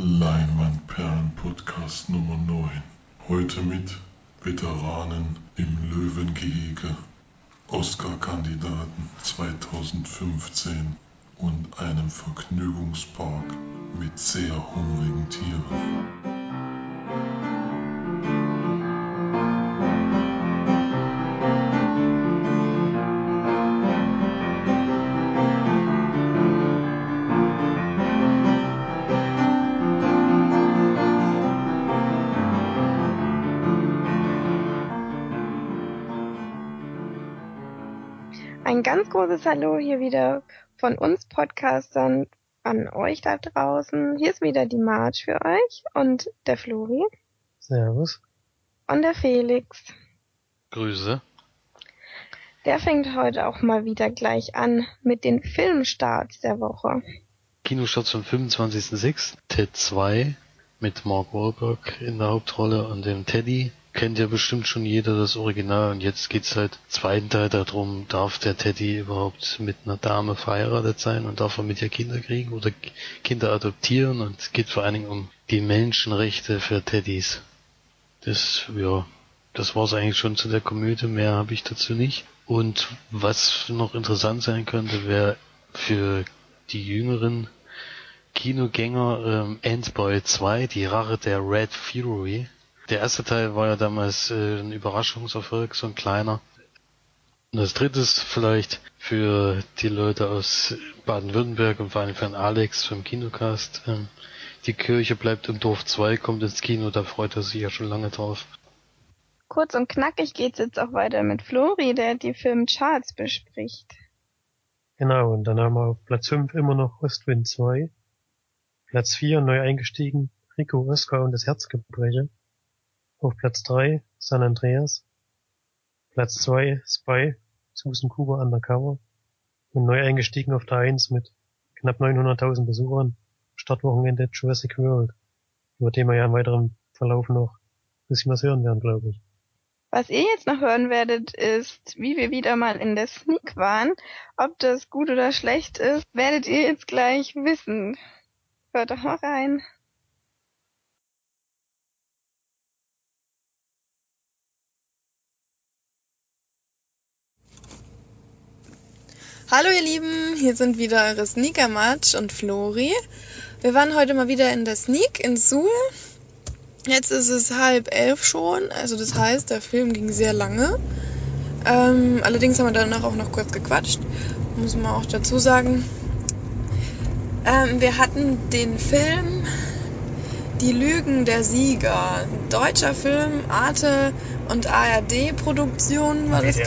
Leinwandperlen Podcast Nummer 9. Heute mit Veteranen im Löwengehege, Oscar-Kandidaten 2015 und einem Vergnügungspark mit sehr hungrigen Tieren. Großes Hallo hier wieder von uns Podcastern an euch da draußen. Hier ist wieder die Marge für euch und der Flori. Servus. Und der Felix. Grüße. Der fängt heute auch mal wieder gleich an mit den Filmstarts der Woche. Kinostarts vom 25.06. Ted 2 mit Mark Wahlberg in der Hauptrolle und dem Teddy kennt ja bestimmt schon jeder das Original und jetzt geht's halt zweiten Teil darum, darf der Teddy überhaupt mit einer Dame verheiratet sein und darf er mit ihr Kinder kriegen oder Kinder adoptieren und es geht vor allen Dingen um die Menschenrechte für Teddys. Das, ja, das war's eigentlich schon zu der Komödie, mehr habe ich dazu nicht. Und was noch interessant sein könnte, wäre für die jüngeren Kinogänger ähm, Endboy 2, die Rache der Red Fury der erste Teil war ja damals äh, ein Überraschungserfolg, so ein kleiner. Und das dritte ist vielleicht für die Leute aus Baden-Württemberg und vor allem für den Alex vom Kinocast. Ähm, die Kirche bleibt im Dorf 2, kommt ins Kino, da freut er sich ja schon lange drauf. Kurz und knackig geht's jetzt auch weiter mit Flori, der die Filmcharts bespricht. Genau, und dann haben wir auf Platz 5 immer noch Ostwind 2. Platz 4 neu eingestiegen, Rico Oscar und das Herzgebreche. Auf Platz drei San Andreas, Platz zwei Spy, Susan Cooper Undercover und neu eingestiegen auf der Eins mit knapp 900.000 Besuchern, Startwochenende Jurassic World, über den wir ja im weiteren Verlauf noch ein bisschen was hören werden, glaube ich. Was ihr jetzt noch hören werdet, ist, wie wir wieder mal in der Sneak waren. Ob das gut oder schlecht ist, werdet ihr jetzt gleich wissen. Hört doch mal rein. Hallo ihr Lieben, hier sind wieder eure Sneaker Match und Flori. Wir waren heute mal wieder in der Sneak in Suhl. Jetzt ist es halb elf schon, also das heißt, der Film ging sehr lange. Ähm, allerdings haben wir danach auch noch kurz gequatscht, muss man auch dazu sagen. Ähm, wir hatten den Film Die Lügen der Sieger, deutscher Film, Arte und ARD-Produktion war das,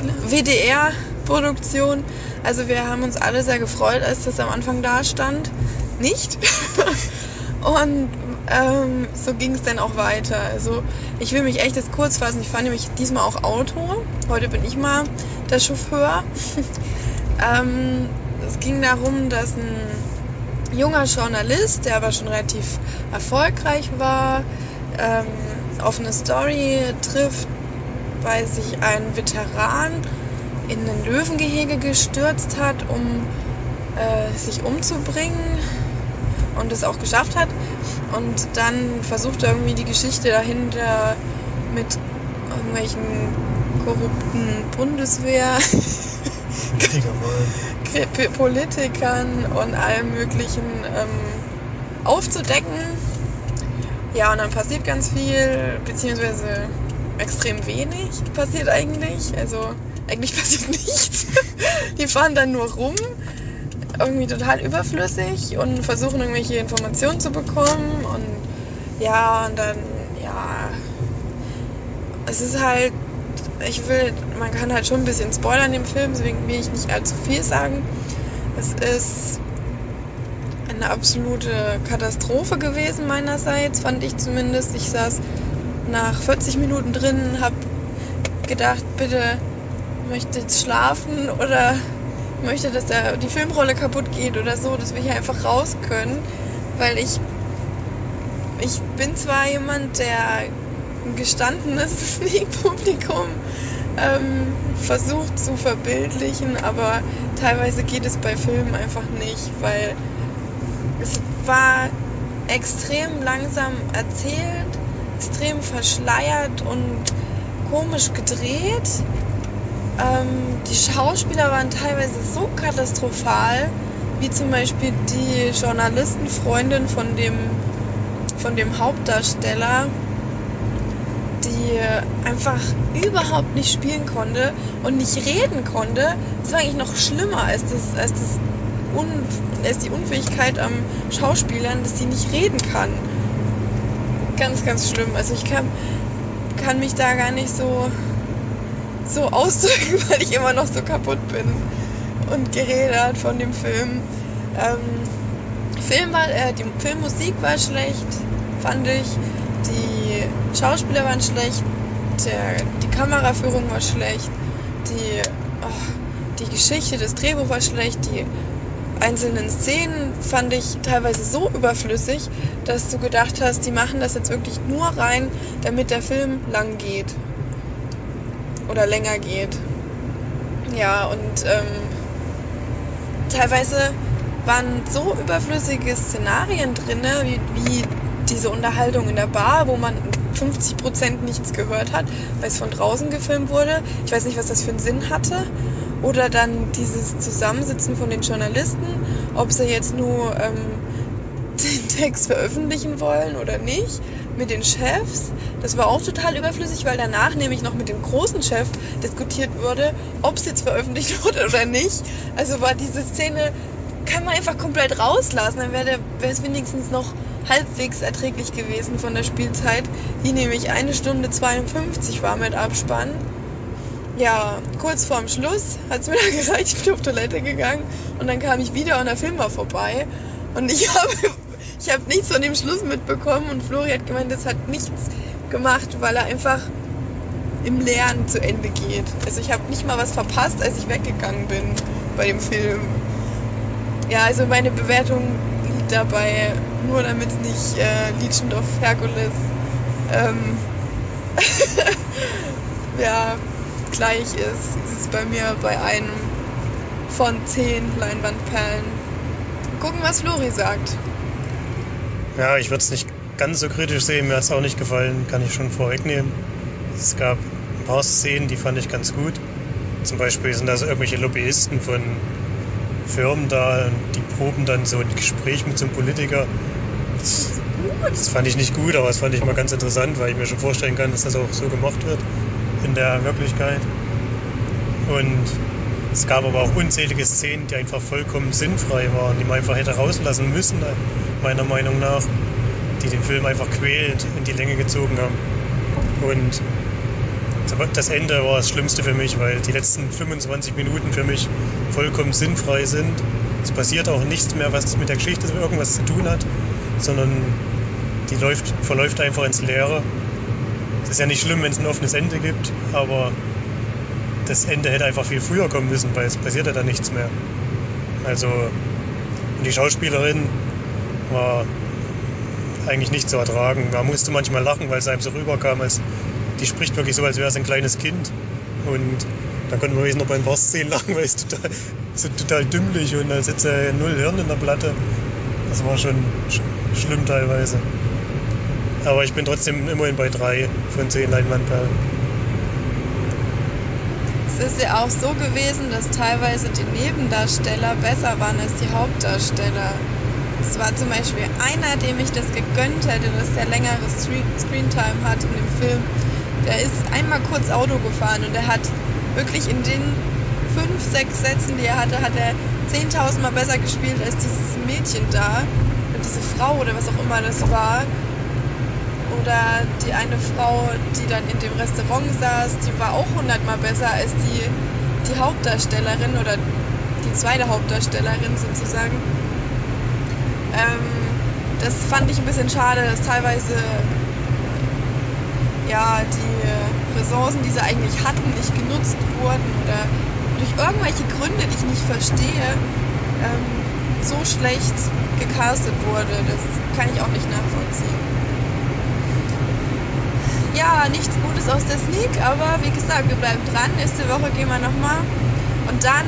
WDR-Produktion. Also wir haben uns alle sehr gefreut, als das am Anfang da stand. Nicht. Und ähm, so ging es dann auch weiter. Also ich will mich echt jetzt kurz fassen. Ich fahre nämlich diesmal auch Auto. Heute bin ich mal der Chauffeur. ähm, es ging darum, dass ein junger Journalist, der aber schon relativ erfolgreich war, ähm, auf eine Story trifft, weil sich ein Veteran in ein Löwengehege gestürzt hat, um äh, sich umzubringen und es auch geschafft hat. Und dann versucht er irgendwie die Geschichte dahinter mit irgendwelchen korrupten Bundeswehr, Politikern und allem Möglichen ähm, aufzudecken. Ja, und dann passiert ganz viel, beziehungsweise extrem wenig passiert eigentlich. Also eigentlich passiert nichts. Die fahren dann nur rum, irgendwie total überflüssig und versuchen irgendwelche Informationen zu bekommen und ja, und dann, ja, es ist halt, ich will, man kann halt schon ein bisschen spoilern im Film, deswegen will ich nicht allzu viel sagen. Es ist eine absolute Katastrophe gewesen meinerseits, fand ich zumindest. Ich saß nach 40 Minuten drin, hab gedacht, bitte möchte jetzt schlafen oder möchte, dass der, die Filmrolle kaputt geht oder so, dass wir hier einfach raus können. Weil ich, ich bin zwar jemand, der ein gestandenes Sneak-Publikum ähm, versucht zu verbildlichen, aber teilweise geht es bei Filmen einfach nicht, weil es war extrem langsam erzählt, extrem verschleiert und komisch gedreht. Ähm, die Schauspieler waren teilweise so katastrophal, wie zum Beispiel die Journalistenfreundin von dem, von dem Hauptdarsteller, die einfach überhaupt nicht spielen konnte und nicht reden konnte. Das war eigentlich noch schlimmer als, das, als, das Un, als die Unfähigkeit am Schauspielern, dass sie nicht reden kann. Ganz, ganz schlimm. Also ich kann, kann mich da gar nicht so, so ausdrücken, weil ich immer noch so kaputt bin und geredet von dem Film. Ähm, Film war, äh, die Filmmusik war schlecht, fand ich. Die Schauspieler waren schlecht. Der, die Kameraführung war schlecht. Die, oh, die Geschichte, das Drehbuch war schlecht. Die einzelnen Szenen fand ich teilweise so überflüssig, dass du gedacht hast, die machen das jetzt wirklich nur rein, damit der Film lang geht. Oder länger geht. Ja, und ähm, teilweise waren so überflüssige Szenarien drin, wie, wie diese Unterhaltung in der Bar, wo man 50% nichts gehört hat, weil es von draußen gefilmt wurde. Ich weiß nicht, was das für einen Sinn hatte. Oder dann dieses Zusammensitzen von den Journalisten, ob sie jetzt nur ähm, den Text veröffentlichen wollen oder nicht, mit den Chefs. Das war auch total überflüssig, weil danach nämlich noch mit dem großen Chef diskutiert wurde, ob es jetzt veröffentlicht wurde oder nicht. Also war diese Szene, kann man einfach komplett rauslassen, dann wäre es wenigstens noch halbwegs erträglich gewesen von der Spielzeit, die nämlich eine Stunde 52 war mit Abspann. Ja, kurz vorm Schluss hat es mir dann gereicht, ich bin auf Toilette gegangen und dann kam ich wieder und der Film war vorbei. Und ich habe ich hab nichts von dem Schluss mitbekommen und Flori hat gemeint, das hat nichts gemacht, weil er einfach im Lernen zu Ende geht. Also ich habe nicht mal was verpasst, als ich weggegangen bin bei dem Film. Ja, also meine Bewertung liegt dabei, nur damit es nicht äh, Legend of Hercules ähm, ja, gleich ist. Es ist bei mir bei einem von zehn Leinwandperlen. Gucken, was Flori sagt. Ja, ich würde es nicht ganz so kritisch sehen. Mir hat es auch nicht gefallen, kann ich schon vorwegnehmen. Es gab ein paar Szenen, die fand ich ganz gut. Zum Beispiel sind da so irgendwelche Lobbyisten von Firmen da und die proben dann so ein Gespräch mit so einem Politiker. Das, fand ich nicht gut, aber das fand ich mal ganz interessant, weil ich mir schon vorstellen kann, dass das auch so gemacht wird in der Wirklichkeit. Und es gab aber auch unzählige Szenen, die einfach vollkommen sinnfrei waren, die man einfach hätte rauslassen müssen, meiner Meinung nach, die den Film einfach quälend in die Länge gezogen haben. Und das Ende war das Schlimmste für mich, weil die letzten 25 Minuten für mich vollkommen sinnfrei sind. Es passiert auch nichts mehr, was mit der Geschichte irgendwas zu tun hat, sondern die läuft, verläuft einfach ins Leere. Es ist ja nicht schlimm, wenn es ein offenes Ende gibt, aber das Ende hätte einfach viel früher kommen müssen, weil es passiert ja dann nichts mehr. Also, und die Schauspielerin war eigentlich nicht zu ertragen. Man musste manchmal lachen, weil es einem so rüberkam, als die spricht wirklich so, als wäre es ein kleines Kind. Und da konnte man noch beim Boss-Szenen lachen, weil es total, so total dümmlich und als hätte er null Hirn in der Platte. Das war schon sch schlimm teilweise. Aber ich bin trotzdem immerhin bei drei von zehn Leinwandperlen. Es ist ja auch so gewesen, dass teilweise die Nebendarsteller besser waren als die Hauptdarsteller. Es war zum Beispiel einer, dem ich das gegönnt hätte, dass der längere Screentime hat in dem Film. Der ist einmal kurz Auto gefahren und er hat wirklich in den fünf, sechs Sätzen, die er hatte, hat er 10.000 Mal besser gespielt als dieses Mädchen da. Und diese Frau oder was auch immer das war. Oder die eine Frau, die dann in dem Restaurant saß, die war auch hundertmal besser als die, die Hauptdarstellerin oder die zweite Hauptdarstellerin sozusagen. Ähm, das fand ich ein bisschen schade, dass teilweise ja, die Ressourcen, die sie eigentlich hatten, nicht genutzt wurden oder durch irgendwelche Gründe, die ich nicht verstehe, ähm, so schlecht gecastet wurde. Das kann ich auch nicht nachvollziehen. Ja, nichts Gutes aus der Sneak, aber wie gesagt, wir bleiben dran. Nächste Woche gehen wir nochmal. Und dann,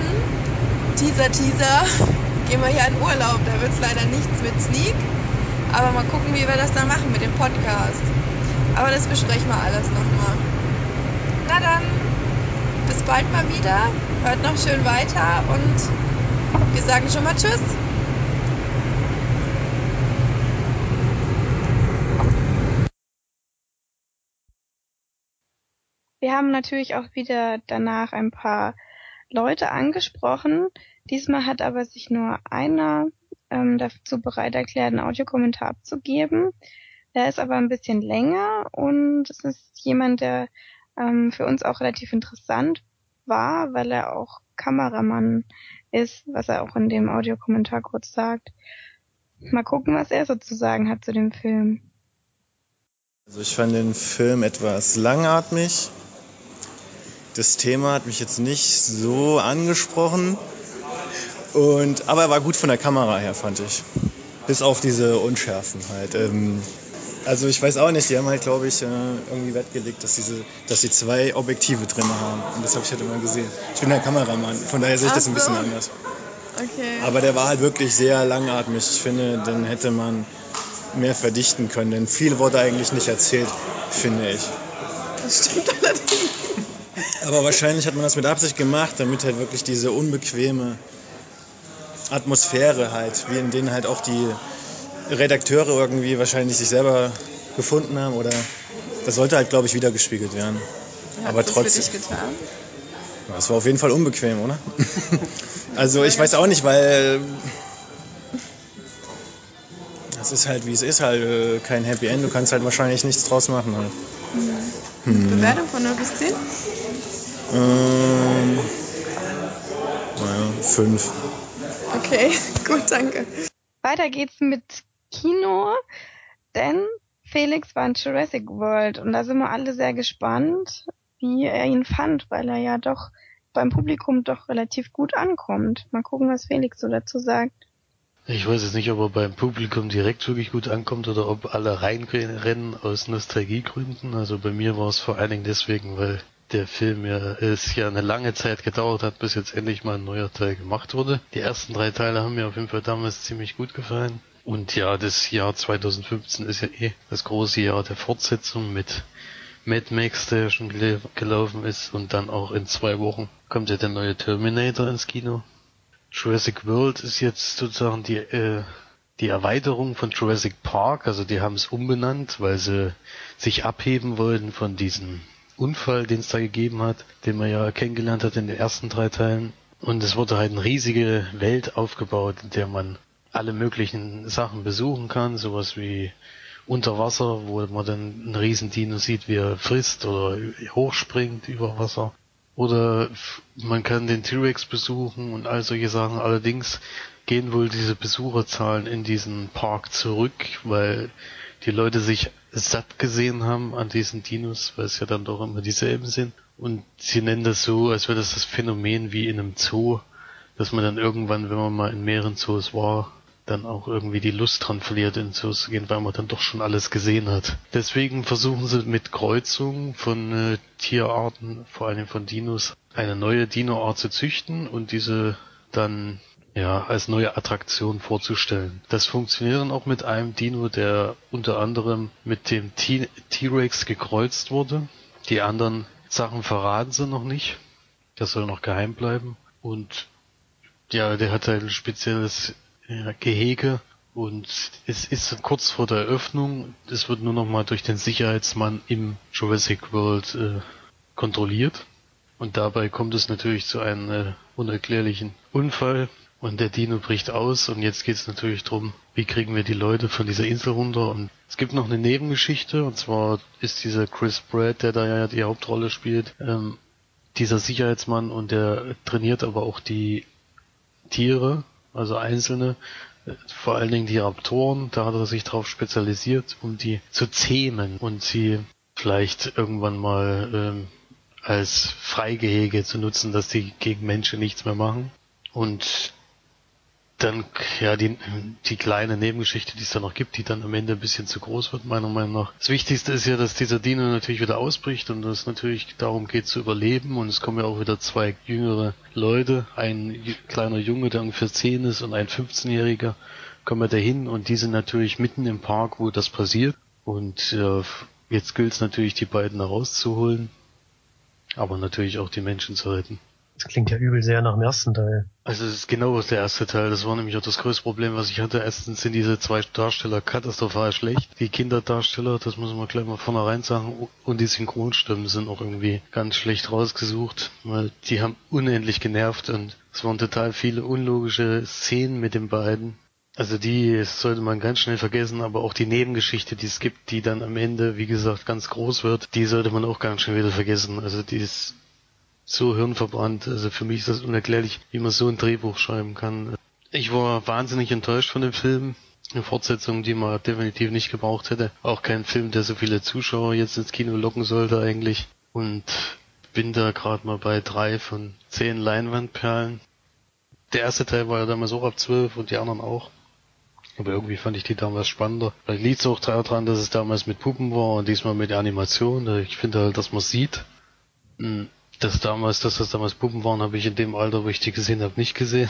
Teaser, Teaser, gehen wir hier in Urlaub. Da wird es leider nichts mit Sneak. Aber mal gucken, wie wir das dann machen mit dem Podcast. Aber das besprechen wir alles nochmal. Na dann, bis bald mal wieder. Hört noch schön weiter und wir sagen schon mal Tschüss. Wir haben natürlich auch wieder danach ein paar Leute angesprochen. Diesmal hat aber sich nur einer ähm, dazu bereit erklärt, einen Audiokommentar abzugeben. Der ist aber ein bisschen länger und es ist jemand, der ähm, für uns auch relativ interessant war, weil er auch Kameramann ist, was er auch in dem Audiokommentar kurz sagt. Mal gucken, was er sozusagen hat zu dem Film. Also ich fand den Film etwas langatmig. Das Thema hat mich jetzt nicht so angesprochen. Und, aber er war gut von der Kamera her, fand ich. Bis auf diese Unschärfen halt. Ähm, also ich weiß auch nicht, die haben halt, glaube ich, äh, irgendwie Wert gelegt, dass, diese, dass sie zwei Objektive drin haben. Und das habe ich halt immer gesehen. Ich bin der Kameramann, von daher sehe ich das ein bisschen anders. Okay. Aber der war halt wirklich sehr langatmig. Ich finde, den hätte man mehr verdichten können. Denn viel wurde eigentlich nicht erzählt, finde ich. Das stimmt allerdings. Aber wahrscheinlich hat man das mit Absicht gemacht, damit halt wirklich diese unbequeme Atmosphäre halt, wie in denen halt auch die Redakteure irgendwie wahrscheinlich sich selber gefunden haben oder das sollte halt, glaube ich, wieder gespiegelt werden. Hat Aber das trotzdem. für dich getan? Das war auf jeden Fall unbequem, oder? also ich weiß auch nicht, weil das ist halt wie es ist halt äh, kein Happy End. Du kannst halt wahrscheinlich nichts draus machen halt. Bewertung von 0 bis 10? Ähm, naja, fünf. Okay, gut, danke. Weiter geht's mit Kino, denn Felix war in Jurassic World und da sind wir alle sehr gespannt, wie er ihn fand, weil er ja doch beim Publikum doch relativ gut ankommt. Mal gucken, was Felix so dazu sagt. Ich weiß jetzt nicht, ob er beim Publikum direkt wirklich gut ankommt oder ob alle reinrennen aus Nostalgiegründen. Also bei mir war es vor allen Dingen deswegen, weil der Film ja es ja eine lange Zeit gedauert hat, bis jetzt endlich mal ein neuer Teil gemacht wurde. Die ersten drei Teile haben mir auf jeden Fall damals ziemlich gut gefallen. Und ja, das Jahr 2015 ist ja eh das große Jahr der Fortsetzung mit Mad Max, der schon gel gelaufen ist. Und dann auch in zwei Wochen kommt ja der neue Terminator ins Kino. Jurassic World ist jetzt sozusagen die, äh, die Erweiterung von Jurassic Park. Also die haben es umbenannt, weil sie sich abheben wollten von diesem Unfall, den es da gegeben hat, den man ja kennengelernt hat in den ersten drei Teilen. Und es wurde halt eine riesige Welt aufgebaut, in der man alle möglichen Sachen besuchen kann, sowas wie unter Wasser, wo man dann einen riesen Dino sieht, wie er frisst oder hochspringt über Wasser. Oder man kann den T-Rex besuchen und all solche Sachen. Allerdings gehen wohl diese Besucherzahlen in diesen Park zurück, weil die Leute sich satt gesehen haben an diesen Dinos, weil es ja dann doch immer dieselben sind. Und sie nennen das so, als wäre das das Phänomen wie in einem Zoo, dass man dann irgendwann, wenn man mal in mehreren Zoos war, dann auch irgendwie die Lust dran verliert, in Zoos zu gehen, weil man dann doch schon alles gesehen hat. Deswegen versuchen sie mit Kreuzungen von äh, Tierarten, vor allem von Dinos, eine neue Dinoart zu züchten und diese dann ja, als neue Attraktion vorzustellen. Das funktioniert dann auch mit einem Dino, der unter anderem mit dem T-Rex gekreuzt wurde. Die anderen Sachen verraten sie noch nicht. Das soll noch geheim bleiben. Und ja, der hat ein spezielles ja, Gehege und es ist kurz vor der Eröffnung. Es wird nur noch mal durch den Sicherheitsmann im Jurassic World äh, kontrolliert. Und dabei kommt es natürlich zu einem äh, unerklärlichen Unfall. Und der Dino bricht aus und jetzt geht es natürlich drum, wie kriegen wir die Leute von dieser Insel runter. Und es gibt noch eine Nebengeschichte, und zwar ist dieser Chris Pratt, der da ja die Hauptrolle spielt, ähm, dieser Sicherheitsmann und der trainiert aber auch die Tiere, also einzelne, äh, vor allen Dingen die Raptoren, da hat er sich darauf spezialisiert, um die zu zähmen und sie vielleicht irgendwann mal ähm, als Freigehege zu nutzen, dass die gegen Menschen nichts mehr machen. Und dann, ja, die, die kleine Nebengeschichte, die es da noch gibt, die dann am Ende ein bisschen zu groß wird, meiner Meinung nach. Das Wichtigste ist ja, dass dieser Dino natürlich wieder ausbricht und es natürlich darum geht zu überleben und es kommen ja auch wieder zwei jüngere Leute, ein kleiner Junge, der ungefähr 10 ist und ein 15-Jähriger, kommen wir dahin und die sind natürlich mitten im Park, wo das passiert. Und äh, jetzt gilt es natürlich, die beiden da rauszuholen, aber natürlich auch die Menschen zu retten. Das klingt ja übel sehr nach dem ersten Teil. Also es ist genau der erste Teil. Das war nämlich auch das größte Problem, was ich hatte. Erstens sind diese zwei Darsteller katastrophal schlecht. Die Kinderdarsteller, das muss man gleich mal vornherein sagen. Und die Synchronstimmen sind auch irgendwie ganz schlecht rausgesucht, weil die haben unendlich genervt und es waren total viele unlogische Szenen mit den beiden. Also die sollte man ganz schnell vergessen, aber auch die Nebengeschichte, die es gibt, die dann am Ende, wie gesagt, ganz groß wird, die sollte man auch ganz schnell wieder vergessen. Also die ist so hirnverbrannt. Also für mich ist das unerklärlich, wie man so ein Drehbuch schreiben kann. Ich war wahnsinnig enttäuscht von dem Film. Eine Fortsetzung, die man definitiv nicht gebraucht hätte. Auch kein Film, der so viele Zuschauer jetzt ins Kino locken sollte eigentlich. Und bin da gerade mal bei drei von zehn Leinwandperlen. Der erste Teil war ja damals auch ab zwölf und die anderen auch. Aber irgendwie fand ich die damals spannender. Weil liegt es auch daran, dass es damals mit Puppen war und diesmal mit Animation. Ich finde halt, dass man sieht. Das damals, dass das damals Puppen waren, habe ich in dem Alter, wo ich die gesehen habe, nicht gesehen.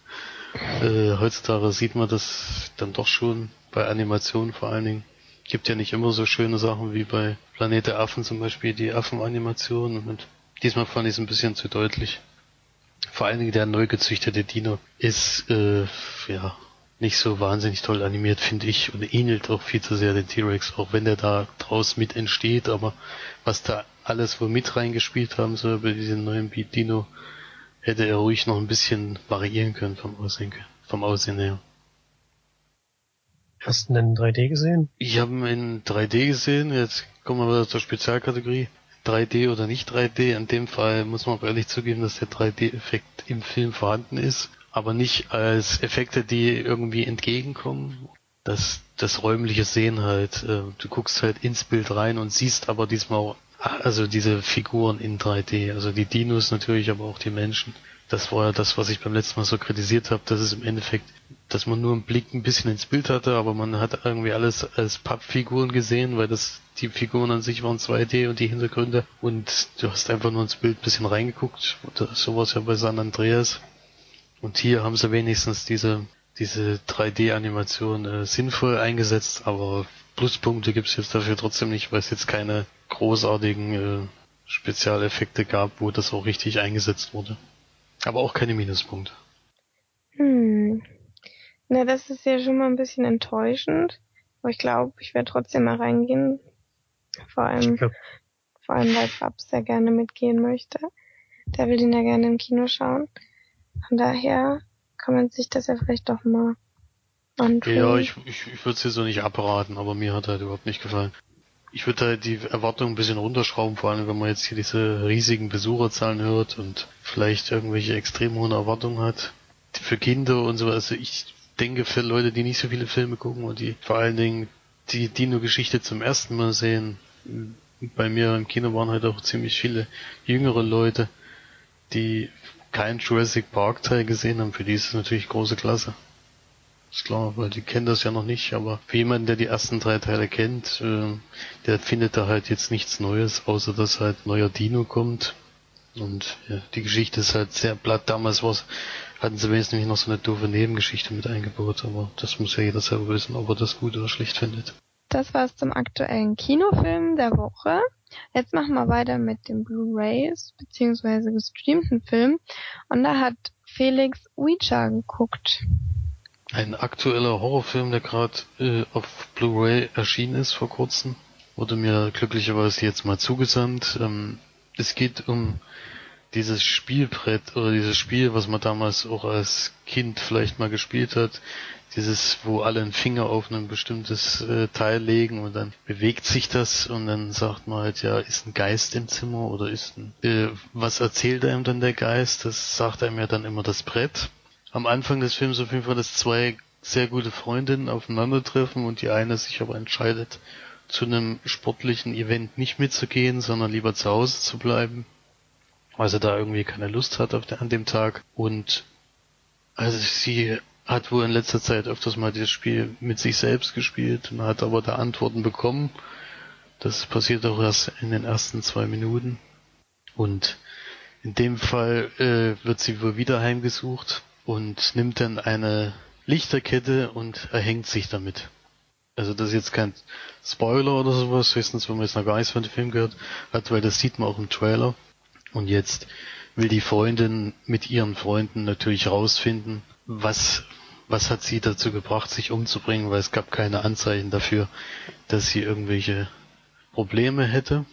äh, heutzutage sieht man das dann doch schon bei Animationen vor allen Dingen. Gibt ja nicht immer so schöne Sachen wie bei Planet der Affen zum Beispiel, die Affenanimation. Und diesmal fand ich es ein bisschen zu deutlich. Vor allen Dingen der neu gezüchtete Dino ist, äh, ja, nicht so wahnsinnig toll animiert, finde ich, und ähnelt auch viel zu sehr den T-Rex, auch wenn der da draus mit entsteht, aber was da alles wo mit reingespielt haben soll bei diesem neuen Beat Dino, hätte er ruhig noch ein bisschen variieren können vom Aussehen, vom Aussehen her. Hast du denn in 3D gesehen? Ich habe ihn in 3D gesehen, jetzt kommen wir wieder zur Spezialkategorie. 3D oder nicht 3D, in dem Fall muss man aber ehrlich zugeben, dass der 3D-Effekt im Film vorhanden ist aber nicht als Effekte, die irgendwie entgegenkommen. Das, das räumliche Sehen halt. Äh, du guckst halt ins Bild rein und siehst aber diesmal also diese Figuren in 3D, also die Dinos natürlich, aber auch die Menschen. Das war ja das, was ich beim letzten Mal so kritisiert habe, dass es im Endeffekt, dass man nur einen Blick ein bisschen ins Bild hatte, aber man hat irgendwie alles als Pappfiguren gesehen, weil das die Figuren an sich waren 2D und die Hintergründe und du hast einfach nur ins Bild ein bisschen reingeguckt. Sowas ja bei San Andreas. Und hier haben sie wenigstens diese, diese 3D-Animation äh, sinnvoll eingesetzt, aber Pluspunkte gibt's jetzt dafür trotzdem nicht, weil es jetzt keine großartigen äh, Spezialeffekte gab, wo das auch richtig eingesetzt wurde. Aber auch keine Minuspunkte. Hm. Na, das ist ja schon mal ein bisschen enttäuschend. Aber ich glaube, ich werde trotzdem mal reingehen. Vor allem, vor allem, weil Babs sehr gerne mitgehen möchte. Der will den ja gerne im Kino schauen. Von daher kann man sich das ja vielleicht doch mal antun. Ja, ich, ich, ich würde es dir so nicht abraten, aber mir hat halt überhaupt nicht gefallen. Ich würde halt die Erwartungen ein bisschen runterschrauben, vor allem wenn man jetzt hier diese riesigen Besucherzahlen hört und vielleicht irgendwelche extrem hohen Erwartungen hat. Für Kinder und so, also ich denke für Leute, die nicht so viele Filme gucken und die vor allen Dingen die Dino-Geschichte zum ersten Mal sehen, bei mir im Kino waren halt auch ziemlich viele jüngere Leute, die keinen Jurassic Park Teil gesehen haben, für die ist es natürlich große Klasse. Ist klar, weil die kennen das ja noch nicht, aber für jemanden, der die ersten drei Teile kennt, äh, der findet da halt jetzt nichts Neues, außer dass halt neuer Dino kommt. Und ja, die Geschichte ist halt sehr platt. Damals war's, hatten sie wesentlich noch so eine doofe Nebengeschichte mit eingebaut, aber das muss ja jeder selber wissen, ob er das gut oder schlecht findet. Das war's zum aktuellen Kinofilm der Woche. Jetzt machen wir weiter mit dem Blu-rays beziehungsweise gestreamten Film. Und da hat Felix Ouija geguckt. Ein aktueller Horrorfilm, der gerade äh, auf Blu-ray erschienen ist vor kurzem, wurde mir glücklicherweise jetzt mal zugesandt. Ähm, es geht um dieses Spielbrett oder dieses Spiel, was man damals auch als Kind vielleicht mal gespielt hat, dieses, wo alle einen Finger auf ein bestimmtes äh, Teil legen und dann bewegt sich das und dann sagt man halt, ja, ist ein Geist im Zimmer oder ist ein, äh, was erzählt einem dann der Geist? Das sagt einem ja dann immer das Brett. Am Anfang des Films auf jeden Fall, dass zwei sehr gute Freundinnen aufeinandertreffen und die eine sich aber entscheidet, zu einem sportlichen Event nicht mitzugehen, sondern lieber zu Hause zu bleiben, weil sie da irgendwie keine Lust hat auf der, an dem Tag und also sie hat wohl in letzter Zeit öfters mal dieses Spiel mit sich selbst gespielt und hat aber da Antworten bekommen. Das passiert auch erst in den ersten zwei Minuten. Und in dem Fall äh, wird sie wohl wieder heimgesucht und nimmt dann eine Lichterkette und erhängt sich damit. Also das ist jetzt kein Spoiler oder sowas, höchstens wenn man jetzt noch gar nichts von dem Film gehört hat, weil das sieht man auch im Trailer. Und jetzt will die Freundin mit ihren Freunden natürlich rausfinden, was, was hat sie dazu gebracht, sich umzubringen, weil es gab keine Anzeichen dafür, dass sie irgendwelche Probleme hätte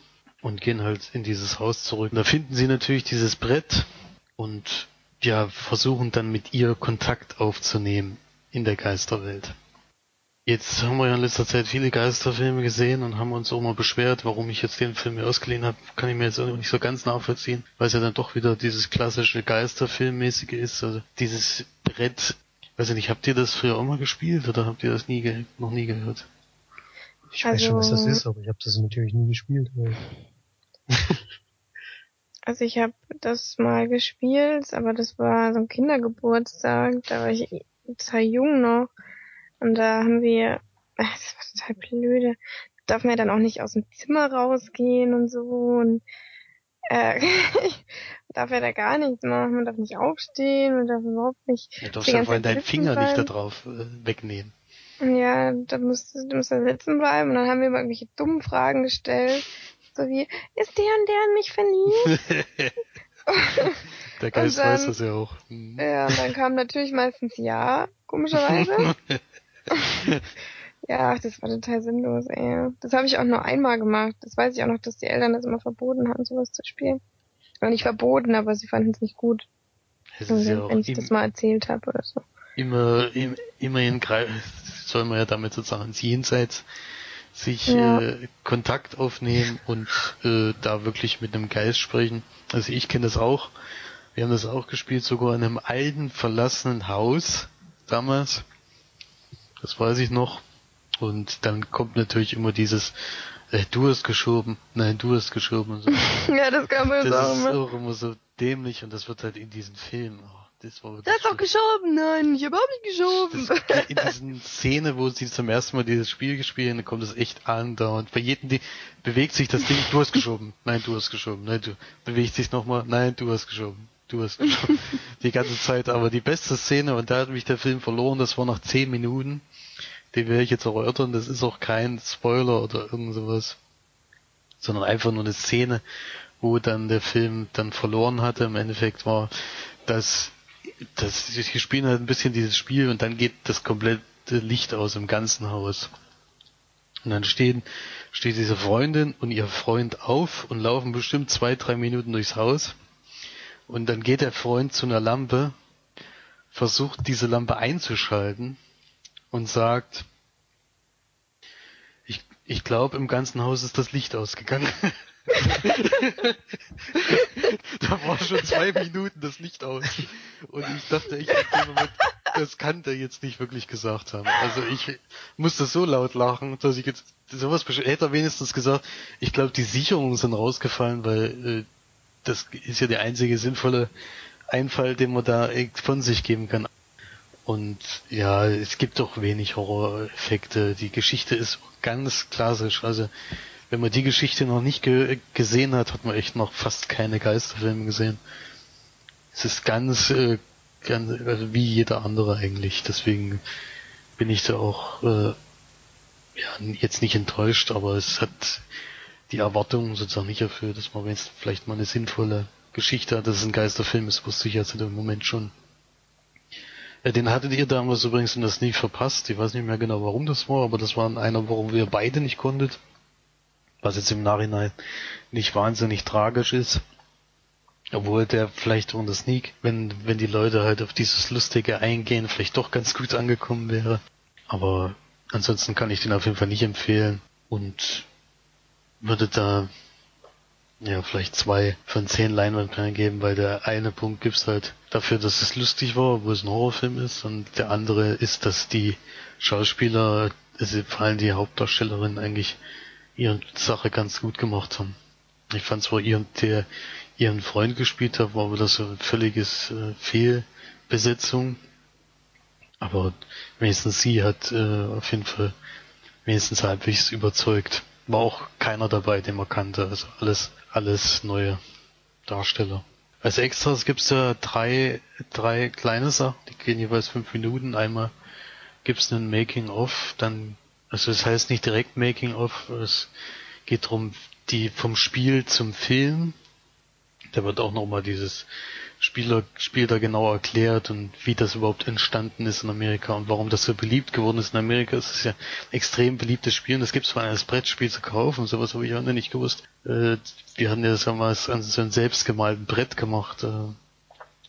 und gehen halt in dieses Haus zurück. Da finden sie natürlich dieses Brett und ja, versuchen dann mit ihr Kontakt aufzunehmen in der Geisterwelt. Jetzt haben wir ja in letzter Zeit viele Geisterfilme gesehen und haben uns auch mal beschwert, warum ich jetzt den Film mir ausgeliehen habe, kann ich mir jetzt auch nicht so ganz nachvollziehen, weil es ja dann doch wieder dieses klassische Geisterfilmmäßige ist, also dieses Brett. Weiß ich nicht, habt ihr das früher auch mal gespielt oder habt ihr das nie noch nie gehört? Ich weiß schon, was das Also- ist, aber ich habe das natürlich nie gespielt. Also ich habe das mal gespielt, aber das war so ein Kindergeburtstag, da war ich total jung noch. Und da haben wir, das war total blöde, darf man ja dann auch nicht aus dem Zimmer rausgehen und so und äh, darf ja da gar nichts machen, man darf nicht aufstehen, man darf überhaupt nicht. Du darfst ja ganze vor allem Zeit deinen Finger nicht da bleiben. drauf äh, wegnehmen. Ja, da musst du, du musst da sitzen bleiben und dann haben wir immer irgendwelche dummen Fragen gestellt. So wie, ist der und der in mich verliebt? Der Geist dann- weiß das ja auch. Hm. Ja, und dann kam natürlich meistens ja, komischerweise. ja, ach, das war total sinnlos, ey. Das habe ich auch nur einmal gemacht. Das weiß ich auch noch, dass die Eltern das immer verboten haben, sowas zu spielen. Aber nicht verboten, aber sie fanden es nicht gut, Es ist ja wenn ich das mal erzählt habe oder so. immer, im, immerhin soll man ja damit sozusagen ins Jenseits sich Ja. äh, Kontakt aufnehmen und äh, da wirklich mit einem Geist sprechen. Also ich kenne das auch. Wir haben das auch gespielt, sogar in einem alten, verlassenen Haus damals. Das weiß ich noch. Und dann kommt natürlich immer dieses, äh, du hast geschoben, nein, du hast geschoben und so. ja, das kam bei uns auch Das ist immer. auch immer so dämlich und das wird halt in diesen Filmen. Das war wirklich hast doch geschoben, nein, ich habe auch nicht geschoben. das, in diesen Szene, wo sie zum ersten Mal dieses Spiel gespielt haben, kommt es echt andauernd. Bei jedem Ding bewegt sich das Ding, du hast geschoben, nein, du hast geschoben, nein, du bewegt sich nochmal, nein, du hast geschoben, du hast geschoben. die ganze Zeit. Aber die beste Szene, und da hat mich der Film verloren, das war nach zehn Minuten. Den werde ich jetzt erörtern, das ist auch kein Spoiler oder irgend sowas. Sondern einfach nur eine Szene, wo dann der Film dann verloren hatte. Im Endeffekt war, dass das, die spielen halt ein bisschen dieses Spiel und dann geht das komplette Licht aus im ganzen Haus. Und dann stehen, steht diese Freundin und ihr Freund auf und laufen bestimmt zwei, drei Minuten durchs Haus. Und dann geht der Freund zu einer Lampe, versucht diese Lampe einzuschalten und sagt, ich, ich glaube, im ganzen Haus ist das Licht ausgegangen. da war schon zwei Minuten das Licht aus. Und ich dachte dem Moment, das kann der jetzt nicht wirklich gesagt haben. Also ich musste so laut lachen, dass ich jetzt sowas hätte er wenigstens gesagt, ich glaube die Sicherungen sind rausgefallen, weil äh, das ist ja der einzige sinnvolle Einfall, den man da von sich geben kann. Und ja, es gibt doch wenig Horroreffekte. Die Geschichte ist ganz klassisch. Also wenn man die Geschichte noch nicht ge gesehen hat, hat man echt noch fast keine Geisterfilme gesehen. Es ist ganz, äh, ganz also wie jeder andere eigentlich. Deswegen bin ich da auch äh, ja, jetzt nicht enttäuscht, aber es hat die Erwartungen sozusagen nicht erfüllt, dass man jetzt vielleicht mal eine sinnvolle Geschichte hat, dass es ein Geisterfilm ist, wusste ich jetzt in dem Moment schon. Ja, den hattet ihr damals übrigens in das nie verpasst. Ich weiß nicht mehr genau, warum das war, aber das war einer, warum wir beide nicht konntet. Was jetzt im Nachhinein nicht wahnsinnig tragisch ist. Obwohl der vielleicht ohne Sneak, wenn, wenn die Leute halt auf dieses Lustige eingehen, vielleicht doch ganz gut angekommen wäre. Aber ansonsten kann ich den auf jeden Fall nicht empfehlen und würde da ja vielleicht zwei von zehn Leinwandperlen geben, weil der eine Punkt gibt's halt dafür, dass es lustig war, obwohl es ein Horrorfilm ist und der andere ist, dass die Schauspieler, also vor allem die Hauptdarstellerin eigentlich ihre Sache ganz gut gemacht haben. Ich fand zwar ihren, der ihren Freund gespielt hat, war das so ein völliges äh, Fehlbesetzung. Aber wenigstens sie hat äh, auf jeden Fall wenigstens halbwegs überzeugt. War auch keiner dabei, den man kannte. Also alles, alles neue Darsteller. Als Extras gibt's ja drei, drei kleine Sachen, die gehen jeweils fünf Minuten. Einmal gibt's einen Making-of, dann, also es heißt nicht direkt Making-of, es geht drum die vom Spiel zum Film. Da wird auch nochmal dieses Spieler, Spiel da genau erklärt und wie das überhaupt entstanden ist in Amerika und warum das so beliebt geworden ist in Amerika. Es ist ja ein extrem beliebtes Spiel und es gibt zwar als Brettspiel zu kaufen, sowas habe ich auch noch nicht gewusst. Äh, wir haben ja damals an so ein selbstgemalten Brett gemacht, äh,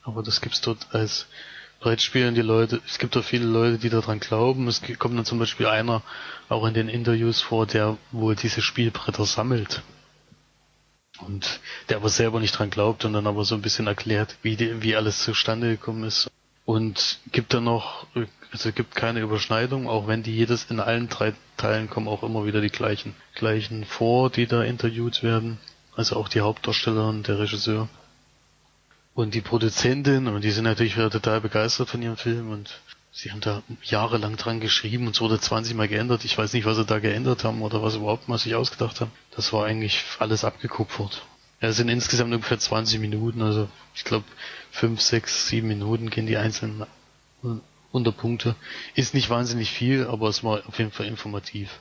aber das gibt's dort als Brettspiel und die Leute, es gibt auch viele Leute, die daran glauben. Es kommt dann zum Beispiel einer auch in den Interviews vor, der wohl diese Spielbretter sammelt und der aber selber nicht dran glaubt und dann aber so ein bisschen erklärt, wie, die, wie alles zustande gekommen ist. Und gibt dann noch, also gibt keine Überschneidung, auch wenn die jedes in allen drei Teilen kommen auch immer wieder die gleichen, gleichen vor, die da interviewt werden. Also auch die Hauptdarsteller und der Regisseur. Und die Produzentin, und die sind natürlich wieder total begeistert von ihrem Film und sie haben da jahrelang dran geschrieben und es wurde 20 Mal geändert. Ich weiß nicht, was sie da geändert haben oder was überhaupt mal sich ausgedacht haben. Das war eigentlich alles abgekupfert. Es sind insgesamt ungefähr 20 Minuten, also ich glaube 5, 6, 7 Minuten gehen die einzelnen Unterpunkte. Ist nicht wahnsinnig viel, aber es war auf jeden Fall informativ.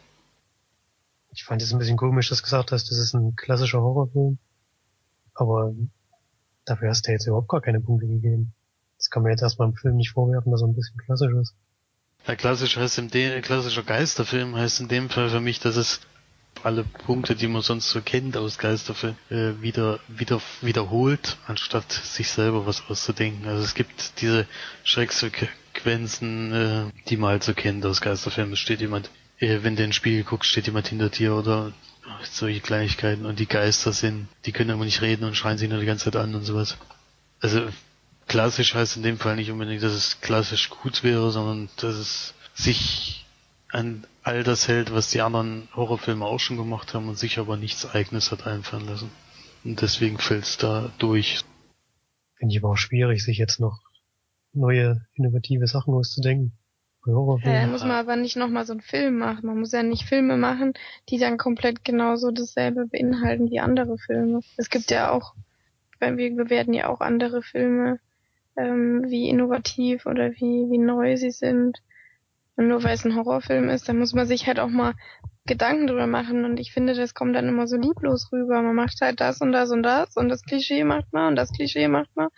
Ich fand es ein bisschen komisch, dass du gesagt hast, das ist ein klassischer Horrorfilm. Aber dafür hast du jetzt überhaupt gar keine Punkte gegeben. Das kann man jetzt erstmal im Film nicht vorwerfen, dass er ein bisschen klassisch ist. Ja, klassisch heißt in dem, klassischer Geisterfilm heißt in dem Fall für mich, dass es alle Punkte, die man sonst so kennt aus Geisterfilmen, äh, wieder, wieder, wiederholt, anstatt sich selber was auszudenken. Also es gibt diese Schrecksequenzen, äh, die man halt so kennt aus Geisterfilmen. Es steht jemand, äh, wenn du in den Spiegel guckst, steht jemand hinter dir oder solche Kleinigkeiten und die Geister sind, die können aber nicht reden und schreien sich nur die ganze Zeit an und sowas. Also klassisch heißt in dem Fall nicht unbedingt, dass es klassisch gut wäre, sondern dass es sich an all das hält, was die anderen Horrorfilme auch schon gemacht haben und sich aber nichts eigenes hat einfallen lassen. Und deswegen fällt es da durch. Finde ich aber auch schwierig, sich jetzt noch neue, innovative Sachen auszudenken. Ja, muss man aber nicht nochmal so einen Film machen. Man muss ja nicht Filme machen, die dann komplett genauso dasselbe beinhalten wie andere Filme. Es gibt ja auch, wir bewerten ja auch andere Filme ähm, wie innovativ oder wie, wie neu sie sind. Und nur weil es ein Horrorfilm ist, dann muss man sich halt auch mal Gedanken drüber machen. Und ich finde, das kommt dann immer so lieblos rüber. Man macht halt das und das und das und das Klischee macht man und das Klischee macht man.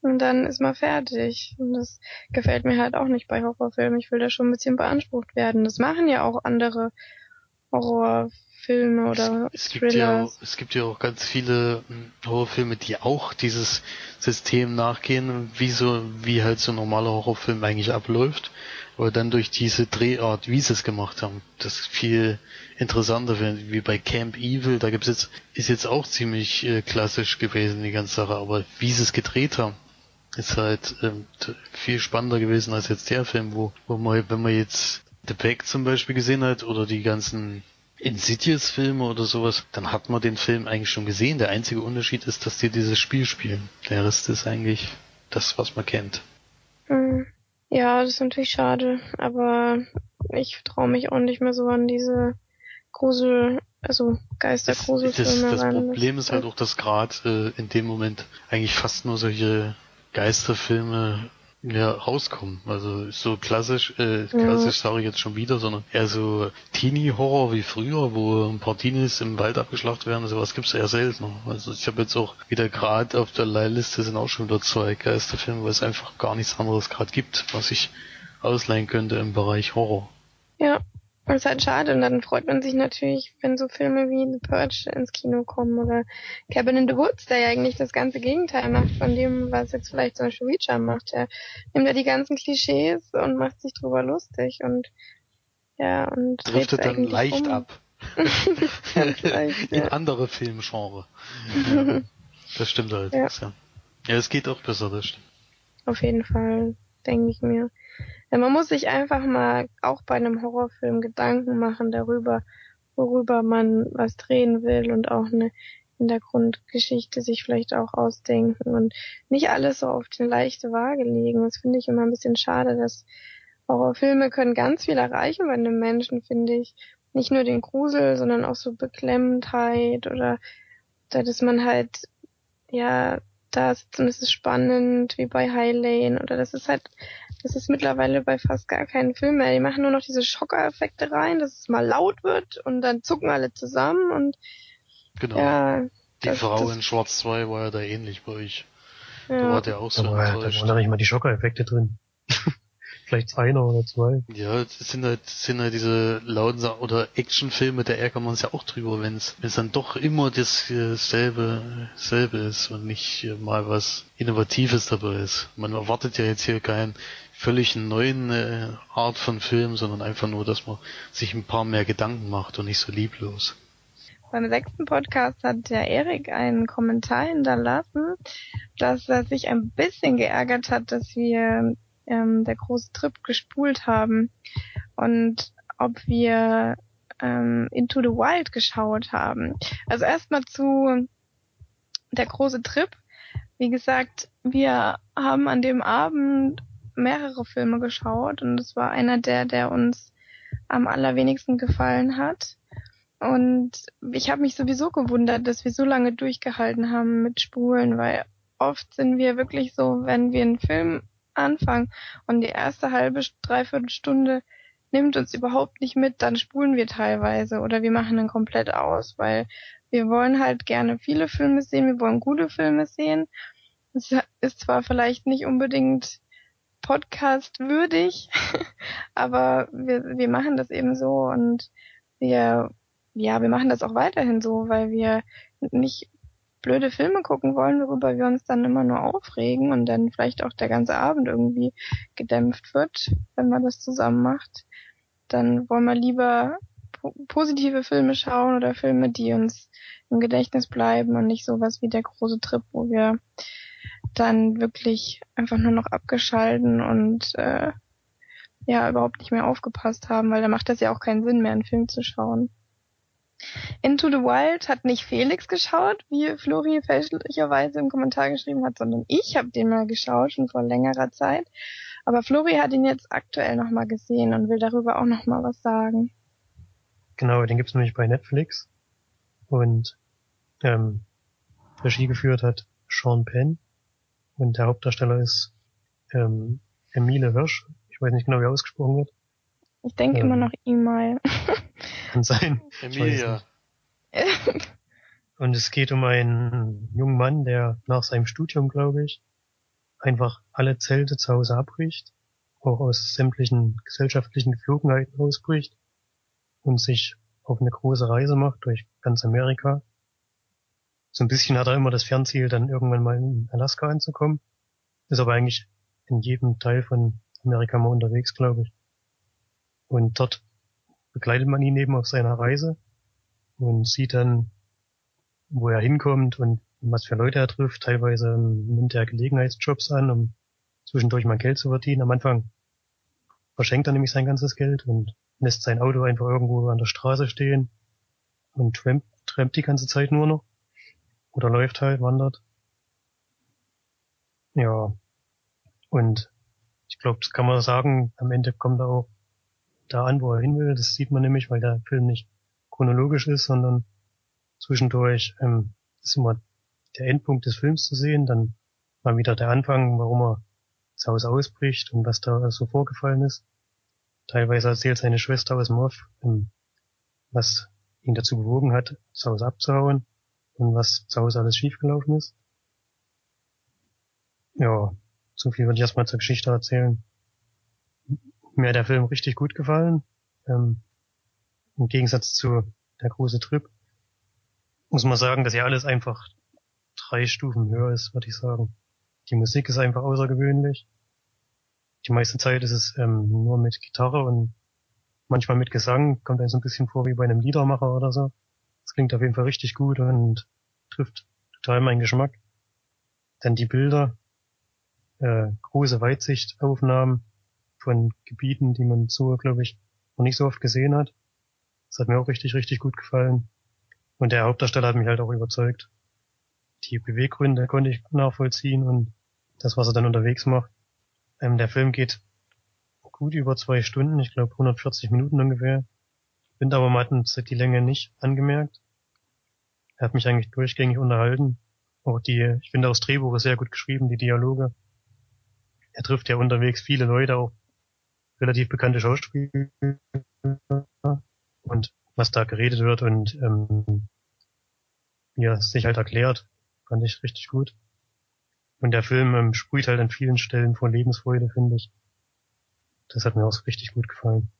Und dann ist man fertig. Und das gefällt mir halt auch nicht bei Horrorfilmen. Ich will da schon ein bisschen beansprucht werden. Das machen ja auch andere Horror Filme oder es, es gibt ja auch, es gibt ja auch ganz viele hm, Horrorfilme, die auch dieses System nachgehen, wie so wie halt so ein normaler Horrorfilm eigentlich abläuft, aber dann durch diese Drehart, wie sie es gemacht haben, das viel interessanter wie bei Camp Evil, da gibt's jetzt ist jetzt auch ziemlich äh, klassisch gewesen die ganze Sache, aber wie sie es gedreht haben, ist halt ähm, viel spannender gewesen als jetzt der Film, wo wo man wenn man jetzt The Pack zum Beispiel gesehen hat oder die ganzen Insidious-Filme oder sowas, dann hat man den Film eigentlich schon gesehen. Der einzige Unterschied ist, dass die dieses Spiel spielen. Der Rest ist eigentlich das, was man kennt. Hm. Ja, das ist natürlich schade, aber ich traue mich auch nicht mehr so an diese Grusel, also Geistergruselfilme das, das, das Problem ist halt auch, dass gerade äh, in dem Moment eigentlich fast nur solche Geisterfilme ja, rauskommen. Also so klassisch, äh, klassisch ja. sage ich jetzt schon wieder, sondern eher so Teenie-Horror wie früher, wo ein paar Teenies im Wald abgeschlacht werden, sowas gibt's eher seltener. Also ich habe jetzt auch wieder gerade auf der Leihliste sind auch schon wieder zwei Geisterfilme, weil es einfach gar nichts anderes gerade gibt, was ich ausleihen könnte im Bereich Horror. Ja, das ist halt schade und dann freut man sich natürlich, wenn so Filme wie The Purge ins Kino kommen oder Cabin in the Woods, der ja eigentlich das ganze Gegenteil macht von dem, was jetzt vielleicht zum Beispiel Reacher macht. Er nimmt ja die ganzen Klischees und macht sich drüber lustig und ja, und driftet dann leicht um. ab. leicht, in ja. andere Filmgenre. ja, das stimmt allerdings, ja. ja. Ja, es geht auch besser, das stimmt. Auf jeden Fall, denke ich mir. Man muss sich einfach mal auch bei einem Horrorfilm Gedanken machen darüber, worüber man was drehen will und auch eine Hintergrundgeschichte sich vielleicht auch ausdenken und nicht alles so auf die leichte Waage legen. Das finde ich immer ein bisschen schade, dass Horrorfilme können ganz viel erreichen bei einem Menschen, finde ich. Nicht nur den Grusel, sondern auch so Beklemmtheit oder, oder dass man halt, ja, da sitzt und es ist spannend, wie bei High Lane, oder das ist halt Das ist mittlerweile bei fast gar keinen Filmen mehr. Die machen nur noch diese Schockereffekte rein, dass es mal laut wird und dann zucken alle zusammen und Genau. ja. Die das- Frau das- in Schwarz 2 war ja da ähnlich bei euch. Da Ja. war der auch so Da, war, da waren da nicht mal die Schockereffekte drin. Vielleicht einer oder zwei. Ja, es sind halt, es sind halt diese lauten Sa oder Actionfilme, da ärgert man sich ja auch drüber, wenn es dann doch immer das äh, selbe, selbe ist und nicht äh, mal was Innovatives dabei ist. Man erwartet ja jetzt hier keinen völlig neuen äh, Art von Film, sondern einfach nur, dass man sich ein paar mehr Gedanken macht und nicht so lieblos. Beim sechsten Podcast hat der Erik einen Kommentar hinterlassen, dass er sich ein bisschen geärgert hat, dass wir ähm, der große Trip gespult haben und ob wir ähm, Into the Wild geschaut haben. Also erstmal zu der große Trip. Wie gesagt, wir haben an dem Abend mehrere Filme geschaut und es war einer der, der uns am allerwenigsten gefallen hat. Und ich habe mich sowieso gewundert, dass wir so lange durchgehalten haben mit Spulen, weil oft sind wir wirklich so, wenn wir einen Film anfangen und die erste halbe, dreiviertel Stunde nimmt uns überhaupt nicht mit, dann spulen wir teilweise oder wir machen ihn komplett aus, weil wir wollen halt gerne viele Filme sehen, wir wollen gute Filme sehen. Es ist zwar vielleicht nicht unbedingt Podcast würdig, aber wir, wir machen das eben so und wir ja, wir machen das auch weiterhin so, weil wir nicht blöde Filme gucken wollen, worüber wir uns dann immer nur aufregen und dann vielleicht auch der ganze Abend irgendwie gedämpft wird, wenn man das zusammen macht. Dann wollen wir lieber po positive Filme schauen oder Filme, die uns im Gedächtnis bleiben und nicht sowas wie der große Trip, wo wir dann wirklich einfach nur noch abgeschalten und äh, ja überhaupt nicht mehr aufgepasst haben, weil da macht das ja auch keinen Sinn mehr, einen Film zu schauen. Into the Wild hat nicht Felix geschaut, wie Flori fälschlicherweise im Kommentar geschrieben hat, sondern ich habe den mal geschaut, schon vor längerer Zeit. Aber Flori hat ihn jetzt aktuell nochmal gesehen und will darüber auch nochmal was sagen. Genau, den gibt's nämlich bei Netflix. Und ähm, Regie geführt hat Sean Penn. Und der Hauptdarsteller ist ähm, Emile Hirsch. Ich weiß nicht genau, wie er ausgesprochen wird. Ich denke Ähm. immer noch E-Mail. Kann sein. Emilia. Und es geht um einen jungen Mann, der nach seinem Studium, glaube ich, einfach alle Zelte zu Hause abbricht, auch aus sämtlichen gesellschaftlichen Geflogenheiten ausbricht und sich auf eine große Reise macht durch ganz Amerika. So ein bisschen hat er immer das Fernziel, dann irgendwann mal in Alaska anzukommen. Ist aber eigentlich in jedem Teil von Amerika mal unterwegs, glaube ich. Und dort begleitet man ihn eben auf seiner Reise und sieht dann, wo er hinkommt und was für Leute er trifft. Teilweise ähm, nimmt er Gelegenheitsjobs an, um zwischendurch mal Geld zu verdienen. Am Anfang verschenkt er nämlich sein ganzes Geld und lässt sein Auto einfach irgendwo an der Straße stehen und trampt, trampt die ganze Zeit nur noch. Oder läuft halt, wandert. Ja. Und ich glaube, das kann man sagen, am Ende kommt er auch da an, wo er hin will. Das sieht man nämlich, weil der Film nicht chronologisch ist, sondern zwischendurch ähm, ist immer der Endpunkt des Films zu sehen, dann mal wieder der Anfang, warum er das Haus ausbricht und was da so vorgefallen ist. Teilweise erzählt seine Schwester aus dem Off, ähm, was ihn dazu bewogen hat, das Haus abzuhauen und was zu Hause alles schiefgelaufen ist. Ja, so viel würde ich erstmal zur Geschichte erzählen. Mir hat der Film richtig gut gefallen. Ähm, Im Gegensatz zu der große Trip muss man sagen, dass ja alles einfach drei Stufen höher ist, würde ich sagen. Die Musik ist einfach außergewöhnlich. Die meiste Zeit ist es ähm, nur mit Gitarre und manchmal mit Gesang. Kommt einem so ein bisschen vor wie bei einem Liedermacher oder so. Das klingt auf jeden Fall richtig gut und trifft total meinen Geschmack. Dann die Bilder, äh, große Weitsichtaufnahmen von Gebieten, die man so, glaube ich, noch nicht so oft gesehen hat. Das hat mir auch richtig, richtig gut gefallen. Und der Hauptdarsteller hat mich halt auch überzeugt. Die Beweggründe konnte ich nachvollziehen und das, was er dann unterwegs macht. Ähm, der Film geht gut über zwei Stunden, ich glaube 140 Minuten ungefähr. Bin aber mal die Länge nicht angemerkt. Er hat mich eigentlich durchgängig unterhalten. Auch die, ich finde das Drehbuch ist sehr gut geschrieben, die Dialoge. er trifft ja unterwegs viele Leute, auch relativ bekannte Schauspieler und was da geredet wird und ähm, er sich halt erklärt, fand ich richtig gut. Und der Film ähm, sprüht halt an vielen Stellen vor Lebensfreude, finde ich. Das hat mir auch richtig gut gefallen.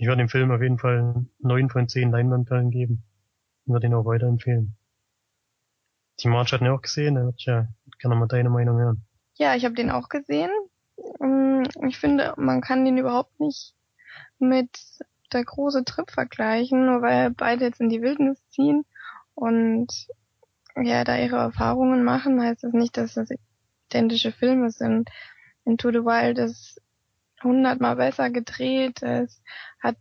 Ich würde dem Film auf jeden Fall neun von zehn Leinwandperlen geben und würde ihn auch weiterempfehlen. Die March hat ihn auch gesehen, da würde ich ja gerne mal deine Meinung hören. Ja, ich habe den auch gesehen. Mm, ich finde, man kann den überhaupt nicht mit der große Trip vergleichen, nur weil beide jetzt in die Wildnis ziehen und ja, da ihre Erfahrungen machen, heißt das nicht, dass das identische Filme sind. Into the Wild ist hundertmal besser gedreht, es hat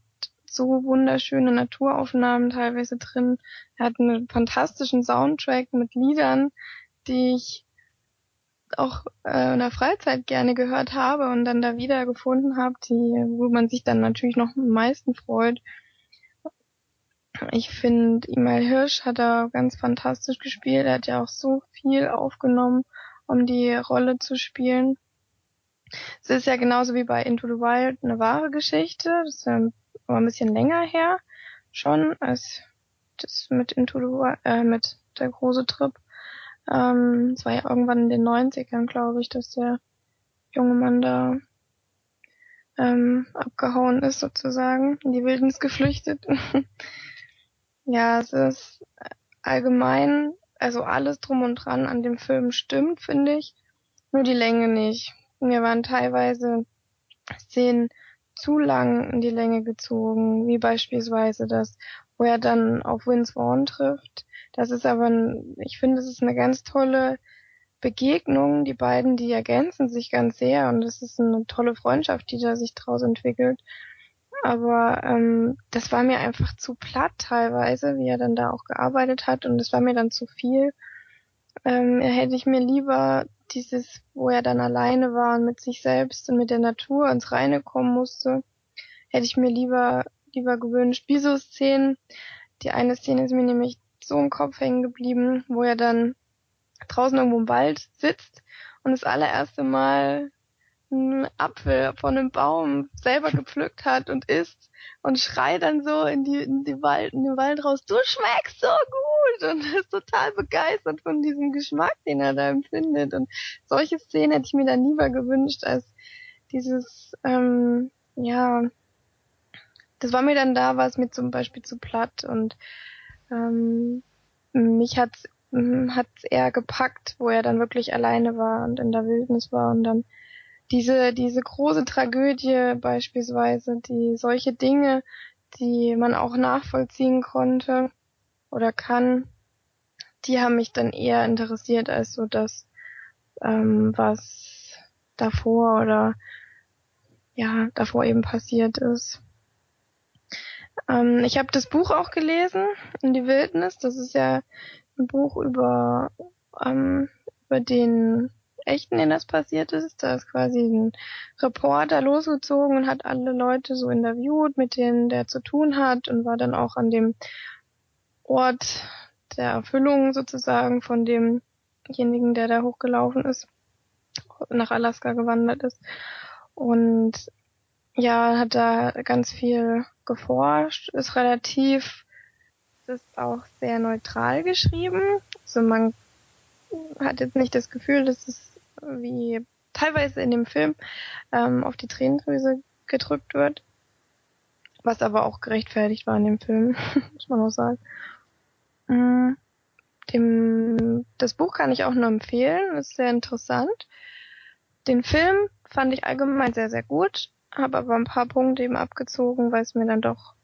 so wunderschöne Naturaufnahmen teilweise drin, er hat einen fantastischen Soundtrack mit Liedern, die ich auch äh, in der Freizeit gerne gehört habe und dann da wieder gefunden habe, die, wo man sich dann natürlich noch am meisten freut. Ich finde, Imal Hirsch hat da ganz fantastisch gespielt. Er hat ja auch so viel aufgenommen, um die Rolle zu spielen. Es ist ja genauso wie bei Into the Wild eine wahre Geschichte. Das ist ja aber ein bisschen länger her schon als das mit Into the Wild, äh, mit der große Trip. Ähm, es war ja irgendwann in den 90ern, glaube ich, dass der junge Mann da ähm, abgehauen ist sozusagen, in die Wildnis geflüchtet. ja, es ist allgemein, also alles drum und dran an dem Film stimmt, finde ich. Nur die Länge nicht. Mir waren teilweise Szenen zu lang in die Länge gezogen, wie beispielsweise das, wo er dann auf Vince Vaughn trifft. Das ist aber, ein, ich finde, es ist eine ganz tolle Begegnung. Die beiden, die ergänzen sich ganz sehr und es ist eine tolle Freundschaft, die da sich draus entwickelt. Aber ähm, das war mir einfach zu platt teilweise, wie er dann da auch gearbeitet hat und es war mir dann zu viel. Ähm, hätte ich mir lieber dieses, wo er dann alleine war und mit sich selbst und mit der Natur ins Reine kommen musste, hätte ich mir lieber lieber gewünscht. Wie so Szenen. Die eine Szene ist mir nämlich so im Kopf hängen geblieben, wo er dann draußen irgendwo im Wald sitzt und das allererste Mal einen Apfel von einem Baum selber gepflückt hat und isst und schreit dann so in die, in die Wald, in den Wald raus, du schmeckst so gut und ist total begeistert von diesem Geschmack, den er da empfindet. Und solche Szenen hätte ich mir dann lieber gewünscht als dieses, ähm, ja, das war mir dann da, war es mir zum Beispiel zu platt und ähm, mich hat's hat's eher gepackt, wo er dann wirklich alleine war und in der Wildnis war und dann diese diese große Tragödie beispielsweise, die solche Dinge, die man auch nachvollziehen konnte oder kann, die haben mich dann eher interessiert als so das, ähm, was davor oder ja davor eben passiert ist. Ähm, ich habe das Buch auch gelesen, In die Wildnis. Das ist ja ein Buch über, ähm, über den echten, in das passiert ist. Da ist quasi ein Reporter losgezogen und hat alle Leute so interviewt, mit denen der zu tun hat und war dann auch an dem Ort der Erfüllung sozusagen von demjenigen, der da hochgelaufen ist, nach Alaska gewandert ist. Und ja, hat da ganz viel geforscht, ist relativ, ist auch sehr neutral geschrieben. Also man hat jetzt nicht das Gefühl, dass es wie teilweise in dem Film ähm, auf die Tränendrüse gedrückt wird. Was aber auch gerechtfertigt war in dem Film, muss man auch sagen. Mm, dem, das Buch kann ich auch nur empfehlen, ist sehr interessant. Den Film fand ich allgemein sehr, sehr gut habe aber ein paar Punkte eben abgezogen, weil es mir dann doch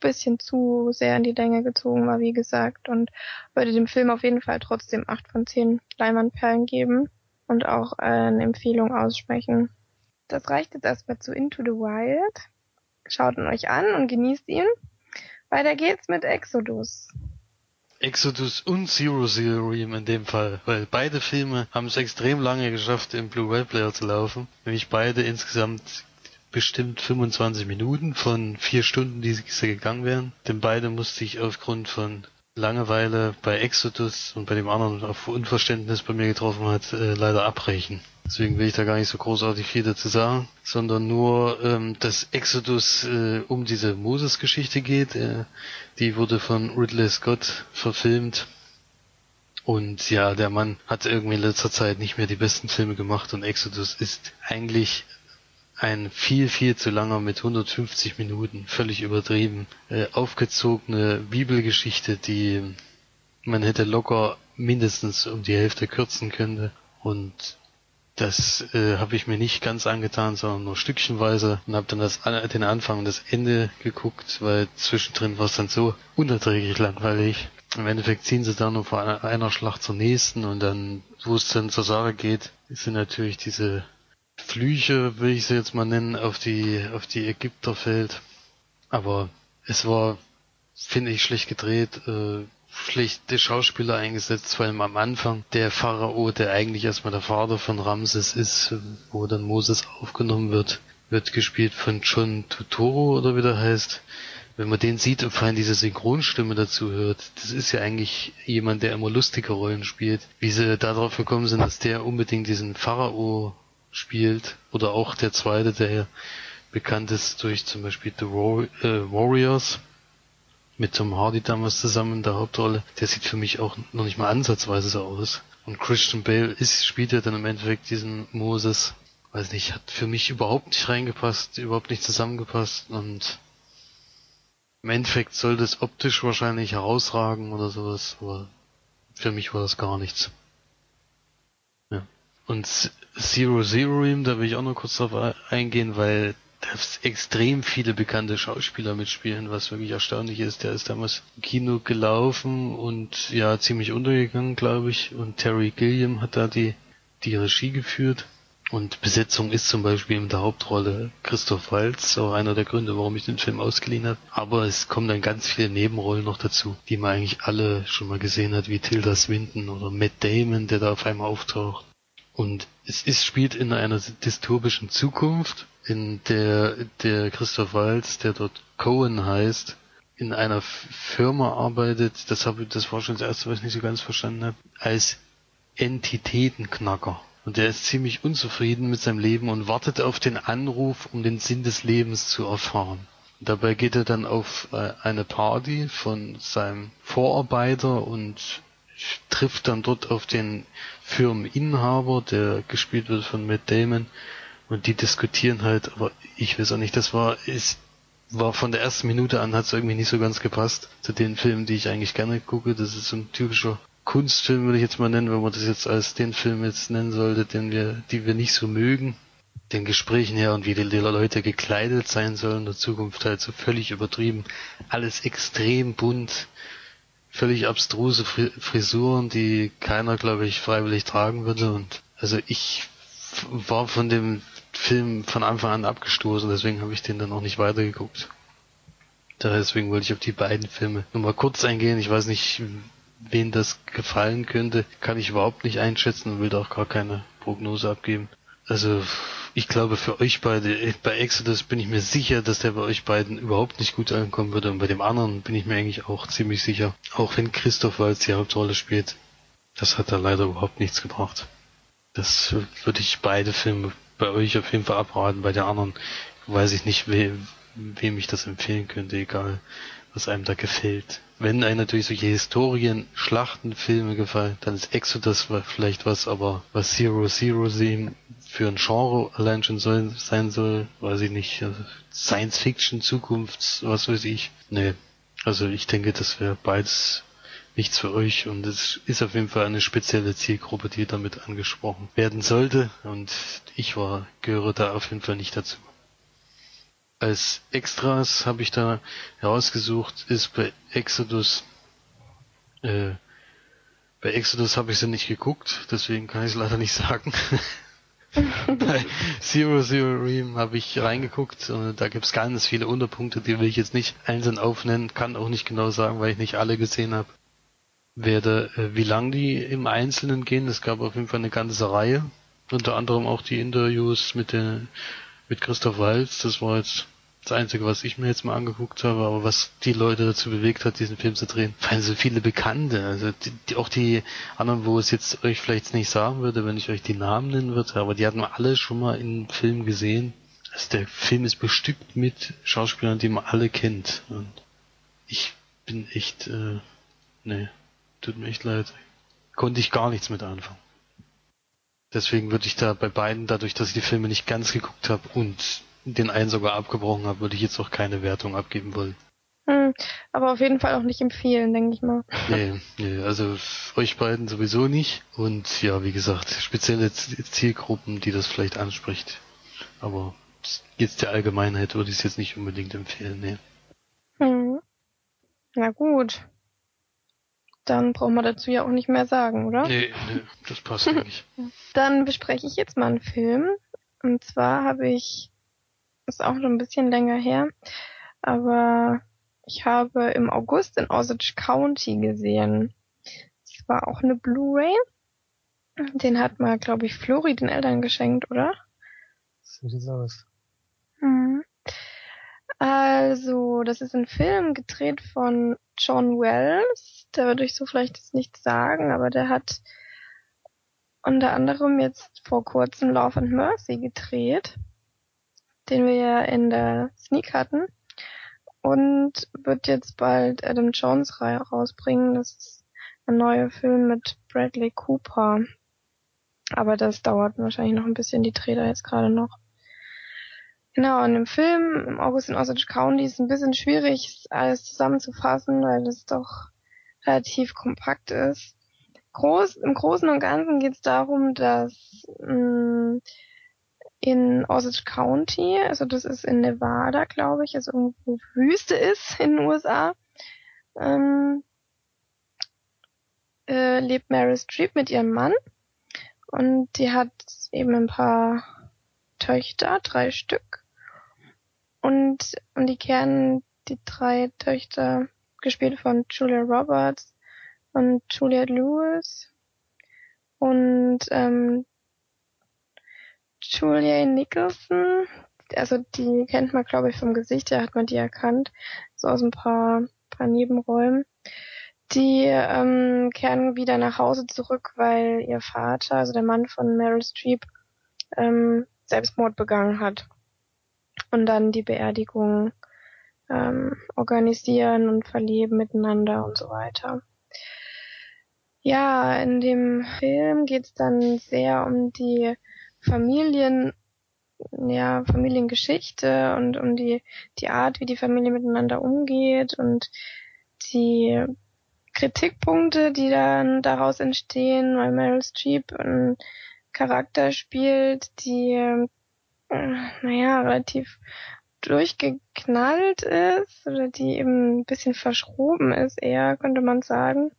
bisschen zu sehr in die Länge gezogen war, wie gesagt, und würde dem Film auf jeden Fall trotzdem acht von zehn Leinwandperlen geben und auch eine Empfehlung aussprechen. Das reicht jetzt erstmal zu Into the Wild. Schaut ihn euch an und genießt ihn. Weiter geht's mit Exodus. Exodus und Zero Zero Ream in dem Fall, weil beide Filme haben es extrem lange geschafft, im Blu-ray Player zu laufen. Nämlich beide insgesamt bestimmt 25 Minuten von vier Stunden, die sie gegangen wären. Denn beide musste ich aufgrund von Langeweile bei Exodus und bei dem anderen auf Unverständnis bei mir getroffen hat, äh, leider abbrechen. Deswegen will ich da gar nicht so großartig viel dazu sagen, sondern nur, ähm, dass Exodus äh, um diese Moses-Geschichte geht. Äh, die wurde von Ridley Scott verfilmt. Und ja, der Mann hat irgendwie in letzter Zeit nicht mehr die besten Filme gemacht und Exodus ist eigentlich ein viel, viel zu langer mit 150 Minuten, völlig übertrieben, äh, aufgezogene Bibelgeschichte, die man hätte locker mindestens um die Hälfte kürzen können. Und das äh, habe ich mir nicht ganz angetan, sondern nur stückchenweise und habe dann das, den Anfang und das Ende geguckt, weil zwischendrin war es dann so unerträglich langweilig. Im Endeffekt ziehen sie dann nur von einer Schlacht zur nächsten und dann, wo es dann zur Sache geht, sind natürlich diese Flüche, will ich sie jetzt mal nennen, auf die, auf die Ägypter fällt. Aber es war, finde ich, schlecht gedreht, äh, schlechte Schauspieler eingesetzt, vor allem am Anfang. Der Pharao, der eigentlich erstmal der Vater von Ramses ist, wo dann Moses aufgenommen wird, wird gespielt von John Tutoro oder wie der heißt. Wenn man den sieht und vor allem diese Synchronstimme dazu hört, das ist ja eigentlich jemand, der immer lustige Rollen spielt. Wie sie darauf gekommen sind, dass der unbedingt diesen Pharao spielt. Oder auch der zweite, der bekannt ist durch zum Beispiel The äh, Warriors mit Tom Hardy damals zusammen in der Hauptrolle. Der sieht für mich auch noch nicht mal ansatzweise so aus. Und Christian Bale ist, spielt ja dann im Endeffekt diesen Moses. Weiß nicht, hat für mich überhaupt nicht reingepasst, überhaupt nicht zusammengepasst und im Endeffekt sollte es optisch wahrscheinlich herausragen oder sowas, aber für mich war das gar nichts. Und Zero Zero Ream, da will ich auch noch kurz drauf eingehen, weil da extrem viele bekannte Schauspieler mitspielen, was wirklich erstaunlich ist. Der ist damals im Kino gelaufen und ja, ziemlich untergegangen, glaube ich. Und Terry Gilliam hat da die, die Regie geführt. Und Besetzung ist zum Beispiel in der Hauptrolle Christoph Waltz, auch einer der Gründe, warum ich den Film ausgeliehen habe. Aber es kommen dann ganz viele Nebenrollen noch dazu, die man eigentlich alle schon mal gesehen hat, wie Tilda Swinton oder Matt Damon, der da auf einmal auftaucht. Und es ist, spielt in einer dystopischen Zukunft, in der der Christoph Waltz, der dort Cohen heißt, in einer Firma arbeitet, das habe das war schon das erste, was ich nicht so ganz verstanden habe, als Entitätenknacker. Und der ist ziemlich unzufrieden mit seinem Leben und wartet auf den Anruf, um den Sinn des Lebens zu erfahren. Dabei geht er dann auf äh, eine Party von seinem Vorarbeiter und trifft dann dort auf den Firmeninhaber, der gespielt wird von Matt Damon, und die diskutieren halt, aber ich weiß auch nicht, das war, ist, war von der ersten Minute an hat es irgendwie nicht so ganz gepasst zu den Filmen, die ich eigentlich gerne gucke. Das ist so ein typischer Kunstfilm, würde ich jetzt mal nennen, wenn man das jetzt als den Film jetzt nennen sollte, den wir, die wir nicht so mögen. Den Gesprächen her und wie die Leute gekleidet sein sollen in der Zukunft halt so völlig übertrieben. Alles extrem bunt völlig abstruse Frisuren, die keiner, glaube ich, freiwillig tragen würde. Und also ich war von dem Film von Anfang an abgestoßen, deswegen habe ich den dann auch nicht weitergeguckt. Deswegen wollte ich auf die beiden Filme nur mal kurz eingehen. Ich weiß nicht, wen das gefallen könnte, kann ich überhaupt nicht einschätzen und will da auch gar keine Prognose abgeben. Also ich glaube für euch beide, bei Exodus bin ich mir sicher, dass der bei euch beiden überhaupt nicht gut ankommen würde und bei dem anderen bin ich mir eigentlich auch ziemlich sicher. Auch wenn Christoph Waltz die Hauptrolle spielt, das hat da leider überhaupt nichts gebracht. Das würde ich beide Filme bei euch auf jeden Fall abraten, bei der anderen weiß ich nicht, we wem ich das empfehlen könnte, egal was einem da gefällt. Wenn einem natürlich solche Historien, Schlachtenfilme gefallen, dann ist Exodus vielleicht was, aber was Zero Zero Theme für ein Genre allein schon soll, sein soll, weiß ich nicht. Also Science Fiction, Zukunfts, was weiß ich. Nee. Also ich denke, das wäre beides nichts für euch und es ist auf jeden Fall eine spezielle Zielgruppe, die damit angesprochen werden sollte und ich war, gehöre da auf jeden Fall nicht dazu als Extras habe ich da herausgesucht, ist bei Exodus, äh, bei Exodus habe ich sie nicht geguckt, deswegen kann ich es leider nicht sagen. bei Zero Zero Ream habe ich reingeguckt und da gibt es ganz viele Unterpunkte, die will ich jetzt nicht einzeln aufnennen, kann auch nicht genau sagen, weil ich nicht alle gesehen habe. Werde, äh, wie lang die im Einzelnen gehen, es gab auf jeden Fall eine ganze Reihe, unter anderem auch die Interviews mit der mit Christoph Walz, das war jetzt das Einzige, was ich mir jetzt mal angeguckt habe, aber was die Leute dazu bewegt hat, diesen Film zu drehen, weil so viele Bekannte, also die, die, auch die anderen, wo es jetzt euch vielleicht nicht sagen würde, wenn ich euch die Namen nennen würde, aber die hatten wir alle schon mal in Film gesehen. Also der Film ist bestückt mit Schauspielern, die man alle kennt. Und ich bin echt, äh, nee, tut mir echt leid. Konnte ich gar nichts mit anfangen. Deswegen würde ich da bei beiden, dadurch, dass ich die Filme nicht ganz geguckt habe und den einen sogar abgebrochen habe, würde ich jetzt auch keine Wertung abgeben wollen. Hm, aber auf jeden Fall auch nicht empfehlen, denke ich mal. Nee, nee, also euch beiden sowieso nicht. Und ja, wie gesagt, spezielle Zielgruppen, die das vielleicht anspricht. Aber jetzt der Allgemeinheit würde ich es jetzt nicht unbedingt empfehlen, nee. Hm. Na gut. Dann brauchen wir dazu ja auch nicht mehr sagen, oder? Nee, nee, das passt eigentlich. Dann bespreche ich jetzt mal einen Film. Und zwar habe ich, ist auch schon ein bisschen länger her, aber ich habe im August in Osage County gesehen. Das war auch eine Blu-ray. Den hat mal, glaube ich, Flori den Eltern geschenkt, oder? So sieht's aus. Mhm. Also, das ist ein Film gedreht von John Wells. Der würde ich so vielleicht jetzt nichts sagen, aber der hat unter anderem jetzt vor kurzem Love and Mercy gedreht, den wir ja in der Sneak hatten. Und wird jetzt bald Adam Jones rausbringen. Das ist ein neuer Film mit Bradley Cooper. Aber das dauert wahrscheinlich noch ein bisschen, die dreht er jetzt gerade noch. Genau, und im Film im August in Osage County ist ein bisschen schwierig, alles zusammenzufassen, weil es doch relativ kompakt ist. Groß, Im Großen und Ganzen geht es darum, dass mh, mm, in Osage County, also das ist in Nevada, glaube ich, also irgendwo Wüste ist in den USA, ähm, äh, lebt Mary Streep mit ihrem Mann und die hat eben ein paar Töchter, drei Stück. Und, und die kehren die drei Töchter, gespielt von Julia Roberts und Juliette Lewis und ähm, Julia Nicholson, also die kennt man glaube ich vom Gesicht, ja hat man die erkannt, so aus ein paar, paar Nebenräumen. Die ähm, kehren wieder nach Hause zurück, weil ihr Vater, also der Mann von Meryl Streep, ähm, Selbstmord begangen hat und dann die Beerdigung ähm, organisieren und verleben miteinander und so weiter. Ja, in dem Film geht's dann sehr um die Familien, ja, Familiengeschichte und um die, die Art, wie die Familie miteinander umgeht und die Kritikpunkte, die dann daraus entstehen, weil Meryl Streep einen Charakter spielt, die naja, relativ durchgeknallt ist oder die eben ein bisschen verschroben ist, eher könnte man sagen,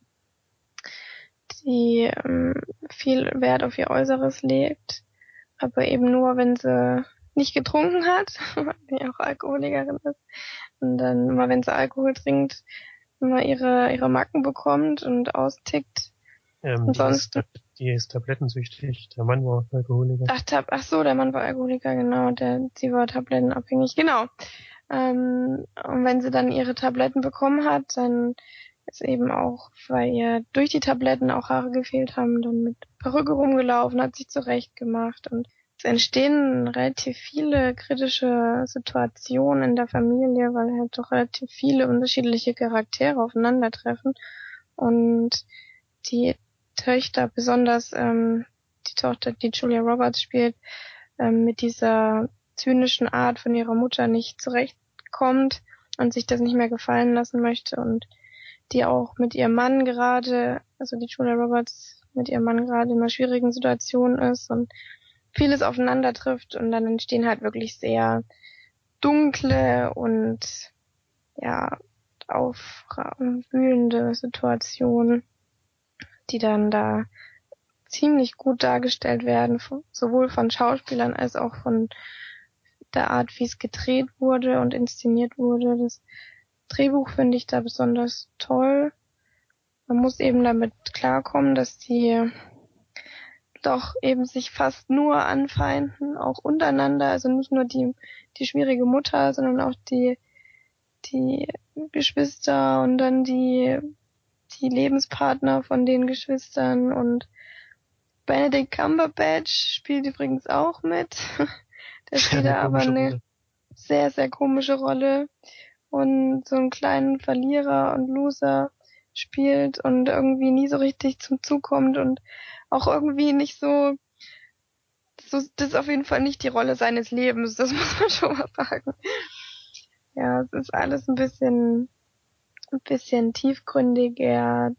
die ähm, viel Wert auf ihr Äußeres legt, aber eben nur, wenn sie nicht getrunken hat, weil sie auch Alkoholikerin ist und dann immer, wenn sie Alkohol trinkt, immer ihre ihre Macken bekommt und austickt. Ähm, und sonst die ist tablettensüchtig. Der Mann war Alkoholiker. Ach, tab ach so, der Mann war Alkoholiker, genau. Der, sie war tablettenabhängig, genau. Ähm, und wenn sie dann ihre Tabletten bekommen hat, dann ist eben auch, weil ihr durch die Tabletten auch Haare gefehlt haben, dann mit Perücke rumgelaufen, hat sich zurechtgemacht. Und es entstehen relativ viele kritische Situationen in der Familie, weil halt doch relativ viele unterschiedliche Charaktere aufeinandertreffen. Und die Töchter, besonders ähm, die Tochter, die Julia Roberts spielt, ähm, mit dieser zynischen Art von ihrer Mutter nicht zurechtkommt und sich das nicht mehr gefallen lassen möchte. Und die auch mit ihrem Mann gerade, also die Julia Roberts mit ihrem Mann gerade in einer schwierigen Situation ist und vieles aufeinander trifft und dann entstehen halt wirklich sehr dunkle und ja aufwühlende Situationen die dann da ziemlich gut dargestellt werden, sowohl von Schauspielern als auch von der Art, wie es gedreht wurde und inszeniert wurde. Das Drehbuch finde ich da besonders toll. Man muss eben damit klarkommen, dass die doch eben sich fast nur anfeinden, auch untereinander, also nicht nur die, die schwierige Mutter, sondern auch die, die Geschwister und dann die, die Lebenspartner von den Geschwistern und Benedict Cumberbatch spielt übrigens auch mit. Der spielt da aber eine sehr, sehr komische Rolle und so einen kleinen Verlierer und Loser spielt und irgendwie nie so richtig zum Zug kommt und auch irgendwie nicht so, so, das ist auf jeden Fall nicht die Rolle seines Lebens, das muss man schon mal sagen. Ja, es ist alles ein bisschen, ein bisschen tiefgründiger.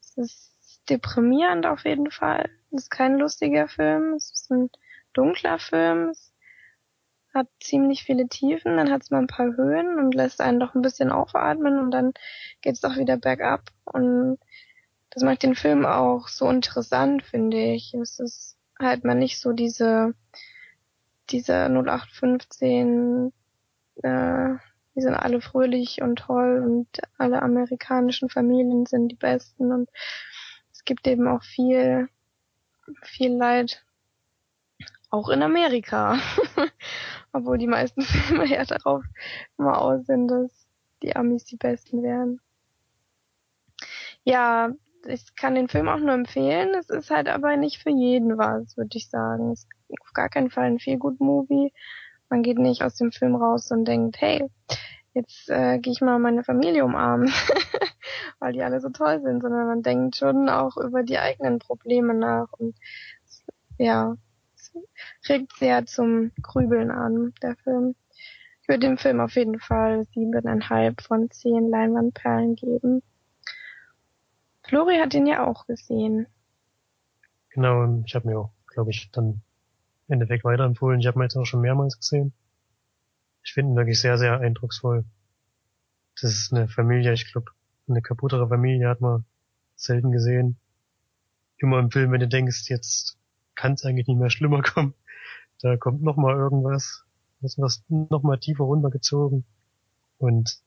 Es ist deprimierend auf jeden Fall. Es ist kein lustiger Film, es ist ein dunkler Film. Es hat ziemlich viele Tiefen, dann hat es mal ein paar Höhen und lässt einen doch ein bisschen aufatmen und dann geht es doch wieder bergab. Und das macht den Film auch so interessant, finde ich. Es ist halt mal nicht so diese, diese 0815, äh, die sind alle fröhlich und toll und alle amerikanischen Familien sind die besten und es gibt eben auch viel, viel Leid auch in Amerika. Obwohl die meisten Filme ja darauf immer aus sind, dass die Amis die besten wären. Ja, ich kann den Film auch nur empfehlen. Es ist halt aber nicht für jeden was, würde ich sagen. Es ist auf gar keinen Fall ein viel gut Movie. Man geht nicht aus dem Film raus und denkt, hey, jetzt äh, gehe ich mal meine Familie umarmen, weil die alle so toll sind, sondern man denkt schon auch über die eigenen Probleme nach und ja, regt sehr zum Grübeln an, der Film. Ich würde dem Film auf jeden Fall siebeneinhalb von zehn Leinwandperlen geben. Flori hat ihn ja auch gesehen. Genau, ich habe mir auch, glaube ich, dann im Endeffekt weiterempfohlen. Ich habe ihn jetzt auch schon mehrmals gesehen. Ich finde ihn wirklich sehr, sehr eindrucksvoll. Das ist eine Familie, ich glaube, eine kaputtere Familie hat man selten gesehen. Immer im Film, wenn du denkst, jetzt kann es eigentlich nicht mehr schlimmer kommen. Da kommt noch mal irgendwas, was was noch mal tiefer runtergezogen und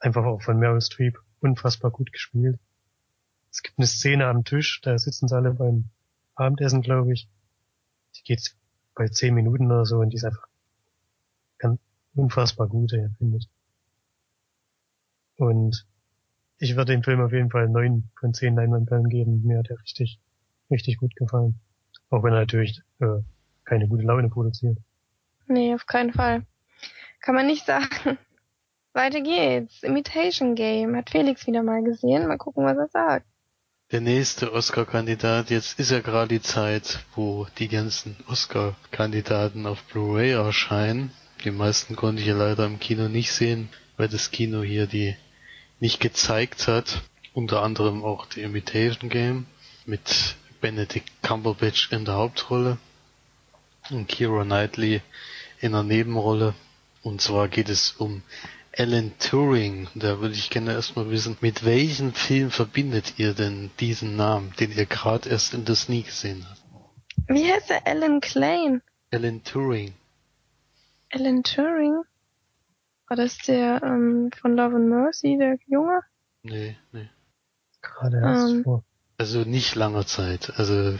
einfach auch von Meryl Streep unfassbar gut gespielt. Es gibt eine Szene am Tisch, da sitzen sie alle beim Abendessen, glaube ich. Die geht bei zehn Minuten oder so und die ist einfach ganz unfassbar gut, finde ich. Und ich würde dem Film auf jeden Fall neun von zehn Leinwandperlen geben. Mir hat er richtig, richtig gut gefallen. Auch wenn er natürlich äh, keine gute Laune produziert. Nee, auf keinen Fall. Kann man nicht sagen. Weiter geht's. Imitation Game. Hat Felix wieder mal gesehen. Mal gucken, was er sagt. Der nächste Oscar-Kandidat, jetzt ist ja gerade die Zeit, wo die ganzen Oscar-Kandidaten auf Blu-ray erscheinen. Die meisten konnte ich ja leider im Kino nicht sehen, weil das Kino hier die nicht gezeigt hat. Unter anderem auch The Imitation Game mit Benedict Cumberbatch in der Hauptrolle und Keira Knightley in der Nebenrolle. Und zwar geht es um Alan Turing. Da würde ich gerne erstmal wissen, mit welchem Film verbindet ihr denn diesen Namen, den ihr gerade erst in Sneak gesehen habt? Wie heißt er? Alan Klein? Alan Turing. Alan Turing? War das der ähm, von Love and Mercy, der Junge? Nee, nee. Gerade erst ähm, vor also nicht langer Zeit. Also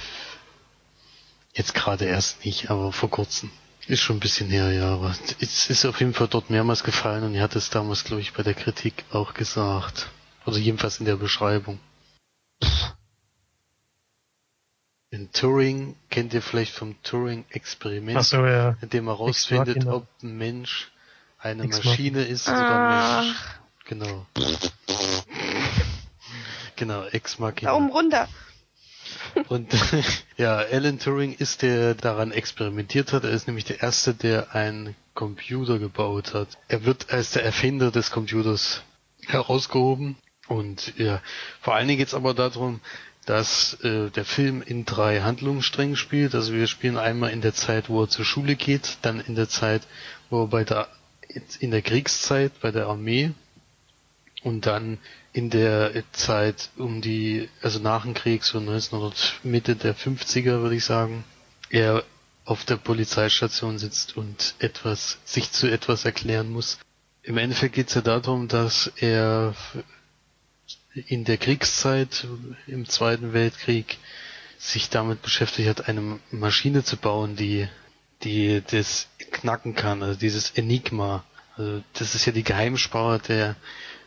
jetzt gerade erst nicht, aber vor kurzem. Ist schon ein bisschen her, ja, aber es ist auf jeden Fall dort mehrmals gefallen und ihr hat es damals, glaube ich, bei der Kritik auch gesagt. Also jedenfalls in der Beschreibung. In Turing kennt ihr vielleicht vom Turing-Experiment, so, ja. in dem man herausfindet, ob ein Mensch eine Maschine ist oder ein Mensch. Genau. Genau, Ex Machina. Daumen runter. Und ja, Alan Turing ist der daran experimentiert hat. Er ist nämlich der erste, der einen Computer gebaut hat. Er wird als der Erfinder des Computers herausgehoben. Und ja, vor allen Dingen geht es aber darum, dass äh, der Film in drei Handlungssträngen spielt. Also wir spielen einmal in der Zeit, wo er zur Schule geht, dann in der Zeit, wo er bei der in der Kriegszeit bei der Armee und dann in der Zeit um die, also nach dem Krieg, so 1900, Mitte der 50er würde ich sagen, er auf der Polizeistation sitzt und etwas, sich zu etwas erklären muss. Im Endeffekt geht es ja darum, dass er in der Kriegszeit, im Zweiten Weltkrieg, sich damit beschäftigt hat, eine Maschine zu bauen, die, die das knacken kann, also dieses Enigma. Also das ist ja die Geheimsprache der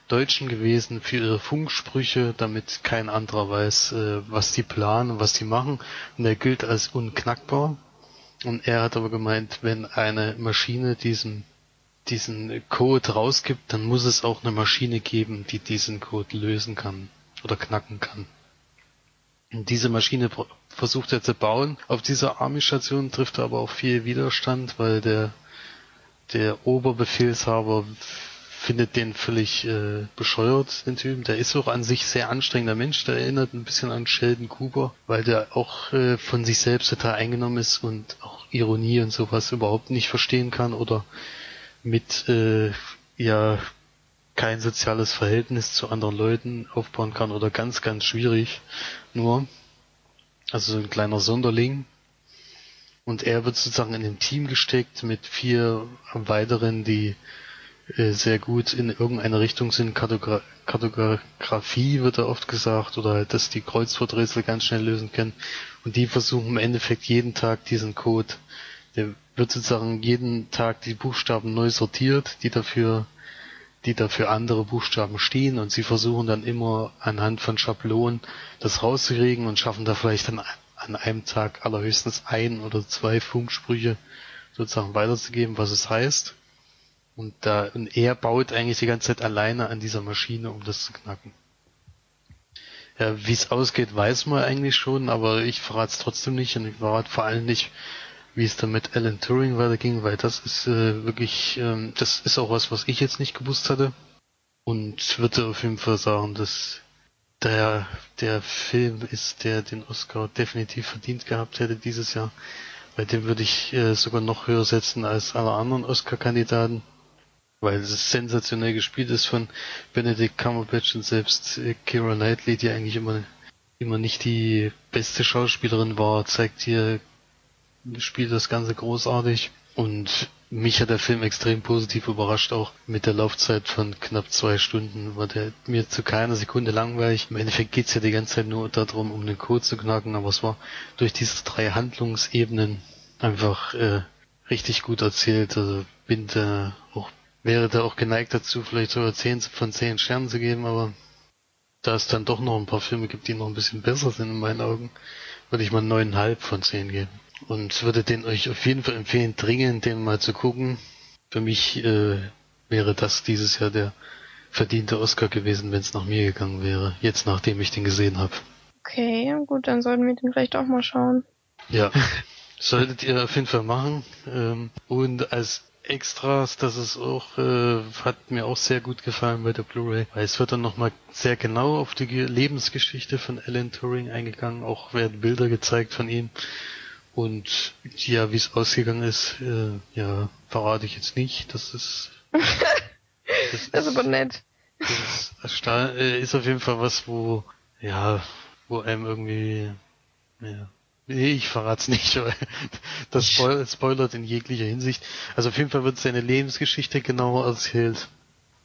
Deutschen gewesen für ihre Funksprüche, damit kein anderer weiß, äh, was die planen was die machen. Und er gilt als unknackbar. Und er hat aber gemeint, wenn eine Maschine diesen diesen Code rausgibt, dann muss es auch eine Maschine geben, die diesen Code lösen kann oder knacken kann. Und diese Maschine versucht er zu bauen. Auf dieser Army-Station trifft er aber auch viel Widerstand, weil der, der Oberbefehlshaber findet den völlig äh, bescheuert, den Typen. Der ist auch an sich sehr anstrengender Mensch. Der erinnert ein bisschen an Sheldon Cooper, weil der auch äh, von sich selbst total eingenommen ist und auch Ironie und sowas überhaupt nicht verstehen kann oder mit äh, ja kein soziales Verhältnis zu anderen Leuten aufbauen kann oder ganz, ganz schwierig nur. Also so ein kleiner Sonderling. Und er wird sozusagen in dem Team gesteckt mit vier weiteren, die sehr gut in irgendeine Richtung sind. Kartogra Kartografie wird da oft gesagt oder halt, dass die Kreuzworträtsel ganz schnell lösen können. Und die versuchen im Endeffekt jeden Tag diesen Code. Der wird sozusagen jeden Tag die Buchstaben neu sortiert, die dafür, die dafür andere Buchstaben stehen und sie versuchen dann immer anhand von Schablonen das rauszukriegen und schaffen da vielleicht dann an einem Tag allerhöchstens ein oder zwei Funksprüche sozusagen weiterzugeben, was es heißt. Und da, und er baut eigentlich die ganze Zeit alleine an dieser Maschine, um das zu knacken. Ja, wie es ausgeht, weiß man eigentlich schon, aber ich verrate es trotzdem nicht und ich verrate vor allem nicht, wie es dann mit Alan Turing weiterging, weil das ist äh, wirklich, ähm, das ist auch was, was ich jetzt nicht gewusst hatte. Und würde auf jeden Fall sagen, dass der, der Film ist, der den Oscar definitiv verdient gehabt hätte dieses Jahr. Bei dem würde ich äh, sogar noch höher setzen als alle anderen Oscar-Kandidaten weil es sensationell gespielt ist von Benedict Cumberbatch und selbst äh, Kira Knightley, die eigentlich immer immer nicht die beste Schauspielerin war, zeigt hier spielt das Ganze großartig und mich hat der Film extrem positiv überrascht, auch mit der Laufzeit von knapp zwei Stunden, war der mir zu keiner Sekunde langweilig. Im Endeffekt geht's ja die ganze Zeit nur darum, um den Code zu knacken, aber es war durch diese drei Handlungsebenen einfach äh, richtig gut erzählt. Also bin da auch wäre da auch geneigt dazu, vielleicht sogar 10 von 10 Sternen zu geben, aber da es dann doch noch ein paar Filme gibt, die noch ein bisschen besser sind in meinen Augen, würde ich mal 9,5 von 10 geben. Und würde den euch auf jeden Fall empfehlen, dringend den mal zu gucken. Für mich äh, wäre das dieses Jahr der verdiente Oscar gewesen, wenn es nach mir gegangen wäre, jetzt nachdem ich den gesehen habe. Okay, gut, dann sollten wir den vielleicht auch mal schauen. Ja, solltet ihr auf jeden Fall machen. Ähm, und als Extras, das ist auch, äh, hat mir auch sehr gut gefallen bei der Blu-ray, weil es wird dann nochmal sehr genau auf die Lebensgeschichte von Alan Turing eingegangen, auch werden Bilder gezeigt von ihm. Und ja, wie es ausgegangen ist, äh, ja, verrate ich jetzt nicht. Das ist. Das, das ist aber nett. Das ist, äh, ist auf jeden Fall was, wo, ja, wo einem irgendwie, ja, Nee, ich verrat's nicht, weil das Spoil spoilert in jeglicher Hinsicht. Also auf jeden Fall wird seine Lebensgeschichte genauer erzählt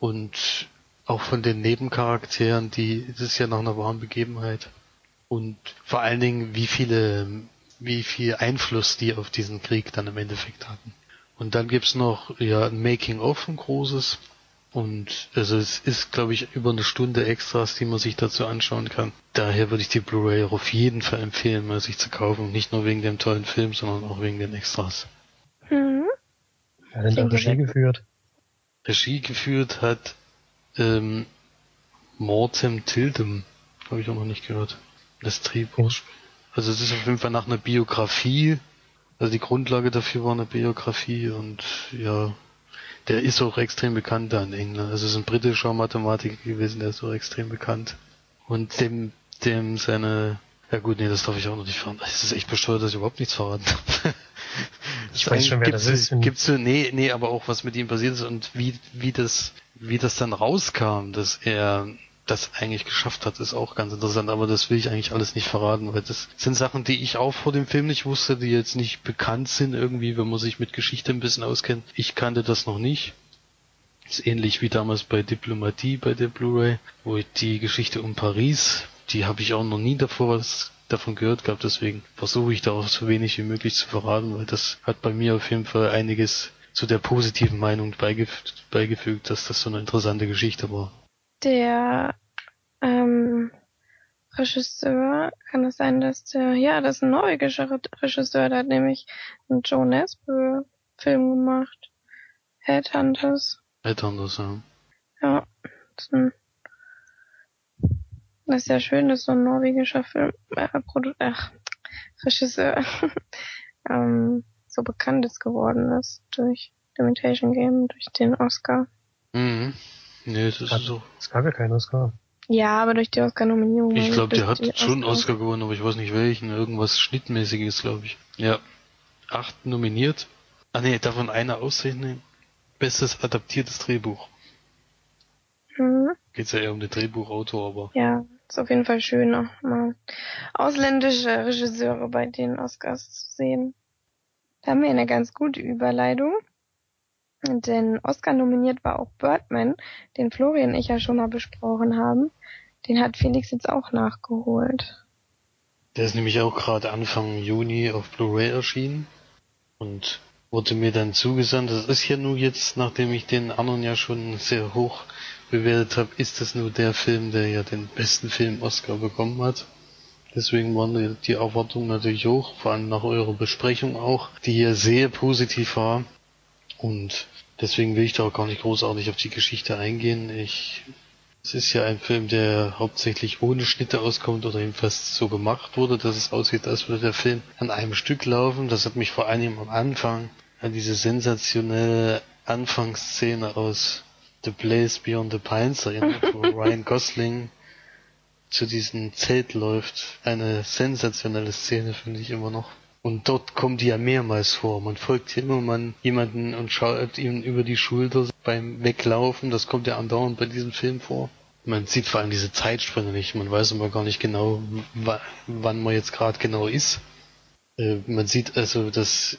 und auch von den Nebencharakteren, die das ist ja nach einer wahren Begebenheit und vor allen Dingen wie viele wie viel Einfluss die auf diesen Krieg dann im Endeffekt hatten. Und dann gibt's noch ja ein Making of ein großes und also es ist, glaube ich, über eine Stunde Extras, die man sich dazu anschauen kann. Daher würde ich die Blu-ray auch auf jeden Fall empfehlen, mal sich zu kaufen. Nicht nur wegen dem tollen Film, sondern auch wegen den Extras. Mhm. Wer hat denn da Regie geführt? Regie geführt hat ähm, Mortem Tildem. Habe ich auch noch nicht gehört. Das Drehbuch. Also es ist auf jeden Fall nach einer Biografie. Also die Grundlage dafür war eine Biografie und ja, der ist auch extrem bekannt da in England. Also es ist ein britischer Mathematiker gewesen, der ist auch extrem bekannt. Und dem, dem seine, ja gut, nee, das darf ich auch noch nicht verraten. Es ist echt besteuert, dass ich überhaupt nichts verraten habe. ich weiß schon, wer gibt's, das ist. Gibt's so, nee, nee, aber auch was mit ihm passiert ist und wie, wie das, wie das dann rauskam, dass er das eigentlich geschafft hat, ist auch ganz interessant, aber das will ich eigentlich alles nicht verraten, weil das sind Sachen, die ich auch vor dem Film nicht wusste, die jetzt nicht bekannt sind irgendwie, wenn man sich mit Geschichte ein bisschen auskennt. Ich kannte das noch nicht. Ist ähnlich wie damals bei Diplomatie bei der Blu-ray, wo die Geschichte um Paris, die habe ich auch noch nie davor was davon gehört gehabt, deswegen versuche ich da auch so wenig wie möglich zu verraten, weil das hat bei mir auf jeden Fall einiges zu der positiven Meinung beigef beigefügt, dass das so eine interessante Geschichte war. Der ähm, Regisseur, kann es sein, dass der, ja, das ist ein norwegischer Re Regisseur, der hat nämlich einen Joe Nesbø Film gemacht. Headhunters. Headhunters, ja. Ja, das ist, ein, das ist ja schön, dass so ein norwegischer Film, äh, Produ ach, Regisseur ähm, so bekannt ist geworden ist durch The Imitation Game, durch den Oscar. Mhm. Nee, das ist so. Es gab ja keinen Oscar. Ja, aber durch die Oscar-Nominierung. Ich glaube, der hat schon Oscars. Oscar gewonnen, aber ich weiß nicht welchen. Irgendwas Schnittmäßiges, glaube ich. Ja. Acht nominiert. Ah nee, davon einer ausrechnen. Bestes adaptiertes Drehbuch. Mhm. Geht's ja eher um den Drehbuchautor, aber Ja, ist auf jeden Fall schön, auch mal ausländische Regisseure bei den Oscars zu sehen. Da haben wir eine ganz gute Überleitung. Denn Oscar nominiert war auch Birdman, den Florian und ich ja schon mal besprochen haben. Den hat Felix jetzt auch nachgeholt. der ist nämlich auch gerade Anfang Juni auf Blu-ray erschienen und wurde mir dann zugesandt. Das ist ja nur jetzt, nachdem ich den anderen ja schon sehr hoch bewertet habe, ist das nur der Film, der ja den besten Film Oscar bekommen hat. Deswegen waren die- Erwartungen natürlich hoch, vor allem nach eurer Besprechung auch, die ja sehr positiv war. Und deswegen will ich da auch gar nicht großartig auf die Geschichte eingehen. Ich, es ist ja ein Film, der hauptsächlich ohne Schnitte auskommt oder jedenfalls so gemacht wurde, dass es aussieht, als würde der Film an einem Stück laufen. Das hat mich vor allem am Anfang an diese sensationelle Anfangsszene aus The Place Beyond the Pines erinnert, wo Ryan Gosling zu diesem Zelt läuft. Eine sensationelle Szene finde ich immer noch. Und dort kommt die ja mehrmals vor. Man folgt immer man jemanden und schaut ihm über die Schulter beim Weglaufen. Das kommt ja andauernd bei diesem Film vor. Man sieht vor allem diese Zeitsprünge nicht. Man weiß immer gar nicht genau, wa- wann man jetzt gerade genau ist. Äh, man sieht also, dass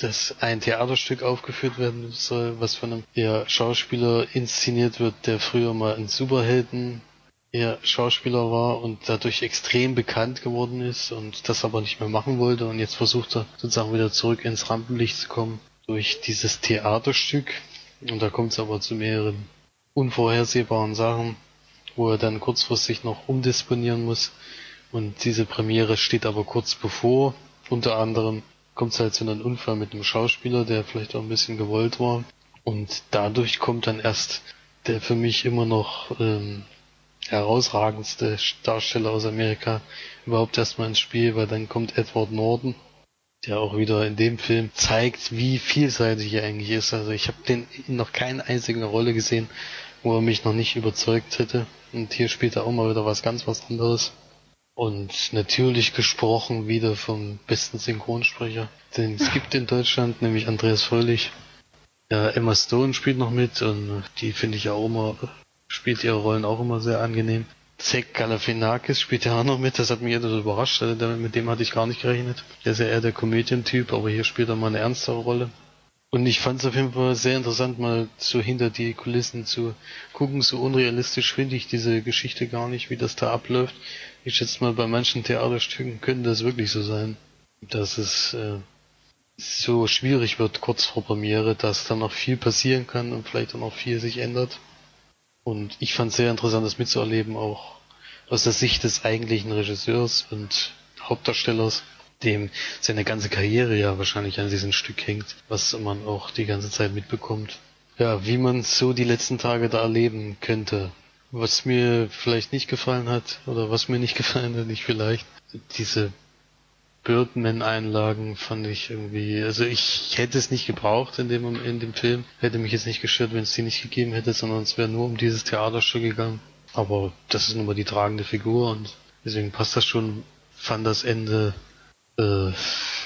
dass ein Theaterstück aufgeführt werden soll, was von einem Schauspieler inszeniert wird, der früher mal ein Superhelden eher Schauspieler war und dadurch extrem bekannt geworden ist und das aber nicht mehr machen wollte. Und jetzt versucht er sozusagen wieder zurück ins Rampenlicht zu kommen durch dieses Theaterstück. Und da kommt es aber zu mehreren unvorhersehbaren Sachen, wo er dann kurzfristig noch umdisponieren muss. Und diese Premiere steht aber kurz bevor, unter anderem kommt es halt zu einem Unfall mit einem Schauspieler, der vielleicht auch ein bisschen gewollt war. Und dadurch kommt dann erst der für mich immer noch ähm, herausragendste Darsteller aus Amerika überhaupt erstmal ins Spiel, weil dann kommt Edward Norton, der auch wieder in dem Film zeigt, wie vielseitig er eigentlich ist. Also ich habe den in noch keine einzige Rolle gesehen, wo er mich noch nicht überzeugt hätte. Und hier spielt er auch mal wieder was ganz was anderes. Und natürlich gesprochen wieder vom besten Synchronsprecher, den es gibt in Deutschland, nämlich Andreas Fröhlich. Ja, Emma Stone spielt noch mit und die finde ich auch immer spielt ihre Rollen auch immer sehr angenehm. Zek Galifianakis spielt ja auch noch mit, das hat mich etwas überrascht, damit- mit dem hatte ich gar nicht gerechnet. Der ist ja eher der Comedian-Typ, aber hier spielt er mal eine ernstere Rolle. Und ich fand es auf jeden Fall sehr interessant, mal so hinter die Kulissen zu gucken. So unrealistisch finde ich diese Geschichte gar nicht, wie das da abläuft. Ich schätze mal, bei manchen Theaterstücken könnte das wirklich so sein, dass es äh, so schwierig wird kurz vor Premiere, dass dann noch viel passieren kann und vielleicht auch noch viel sich ändert. Und ich fand es sehr interessant, das mitzuerleben, auch aus der Sicht des eigentlichen Regisseurs und Hauptdarstellers, dem seine ganze Karriere ja wahrscheinlich an diesem Stück hängt, was man auch die ganze Zeit mitbekommt. Ja, wie man so die letzten Tage da erleben könnte. Was mir vielleicht nicht gefallen hat, oder was mir nicht gefallen hat, nicht vielleicht, diese Birdman-Einlagen fand ich irgendwie, also ich hätte es nicht gebraucht in dem, in dem Film, hätte mich jetzt nicht gestört, wenn es die nicht gegeben hätte, sondern es wäre nur um dieses Theaterstück gegangen. Aber das ist nun mal die tragende Figur und deswegen passt das schon, fand das Ende, äh,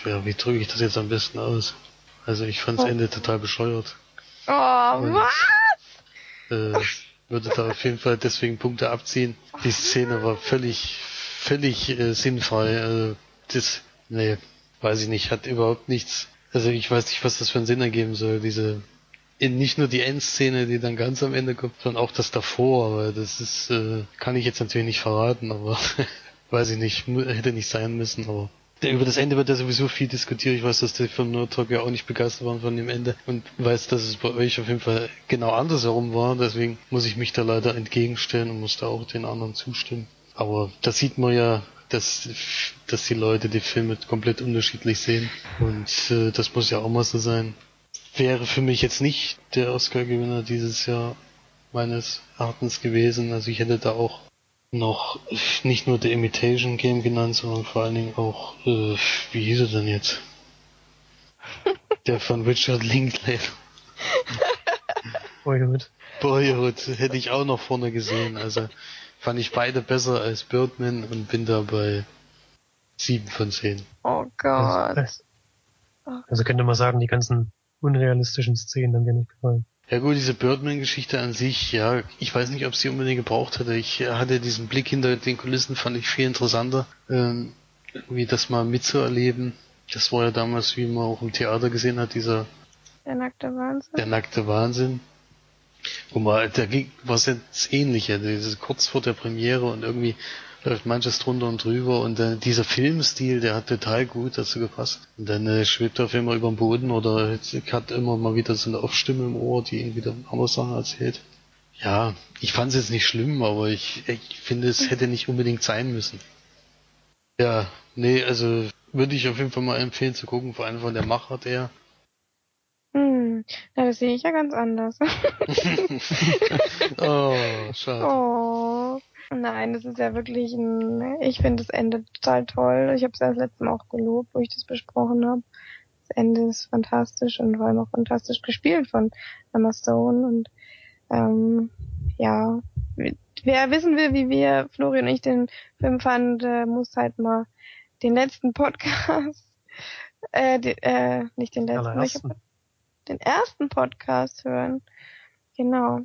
ja, wie drücke ich das jetzt am besten aus? Also ich fand das Oh. Ende total bescheuert. Oh, Und- was? Äh, würde da auf jeden Fall deswegen Punkte abziehen. Die Szene war völlig, völlig äh, sinnfrei. Also, das, nee, weiß ich nicht, hat überhaupt nichts. Also ich weiß nicht, was das für einen Sinn ergeben soll. Diese, nicht nur die Endszene, die dann ganz am Ende kommt, sondern auch das davor. Aber das ist, äh, kann ich jetzt natürlich nicht verraten, aber weiß ich nicht, hätte nicht sein müssen, aber über das Ende wird ja sowieso viel diskutiert. Ich weiß, dass die vom Nerd Talk ja auch nicht begeistert waren von dem Ende und weiß, dass es bei euch auf jeden Fall genau andersherum war. Deswegen muss ich mich da leider entgegenstellen und muss da auch den anderen zustimmen. Aber da sieht man ja, dass, dass die Leute die Filme komplett unterschiedlich sehen und äh, das muss ja auch mal so sein. Wäre für mich jetzt nicht der Oscar-Gewinner dieses Jahr meines Erachtens gewesen. Also ich hätte da auch noch nicht nur The Imitation Game genannt, sondern vor allen Dingen auch, äh, wie hieß er denn jetzt? Der von Richard Linklater. Boyhood. Boyhood hätte ich auch noch vorne gesehen. Also fand ich beide besser als Birdman und bin da bei 7 von 10. Oh Gott. also, also könnte man sagen, die ganzen unrealistischen Szenen haben mir nicht gefallen. Ja gut, diese Birdman-Geschichte an sich, ja, ich weiß nicht, ob sie unbedingt gebraucht hätte. Ich äh, hatte diesen Blick hinter den Kulissen, fand ich viel interessanter, ähm, irgendwie das mal mitzuerleben. Das war ja damals, wie man auch im Theater gesehen hat, dieser Der nackte Wahnsinn. der nackte Wahnsinn. Wo man, da ging was jetzt ähnlicher, kurz vor der Premiere und irgendwie läuft manches drunter und drüber und äh, dieser Filmstil, der hat total gut dazu gepasst. Und dann äh, schwebt er auf einmal über dem Boden oder hat immer mal wieder so eine Off-Stimme im Ohr, die ihn wieder andere Sachen erzählt. Ja, ich fand es jetzt nicht schlimm, aber ich, ich finde, es hätte nicht unbedingt sein müssen. Ja, nee, also würde ich auf jeden Fall mal empfehlen zu gucken, vor allem von der Machart her. Hm. Na, das sehe ich ja ganz anders. oh, schade. oh. Nein, das ist ja wirklich ein, ich finde das Ende total toll. Ich habe es ja das letzte Mal auch gelobt, wo ich das besprochen habe. Das Ende ist fantastisch und vor allem auch fantastisch gespielt von Emma Stone und ähm, ja, wer wissen will, wie wir, Florian und ich, den Film fanden, muss halt mal den letzten Podcast, äh, die, äh nicht den letzten, welcher Allerersten. Den ersten Podcast hören. Genau.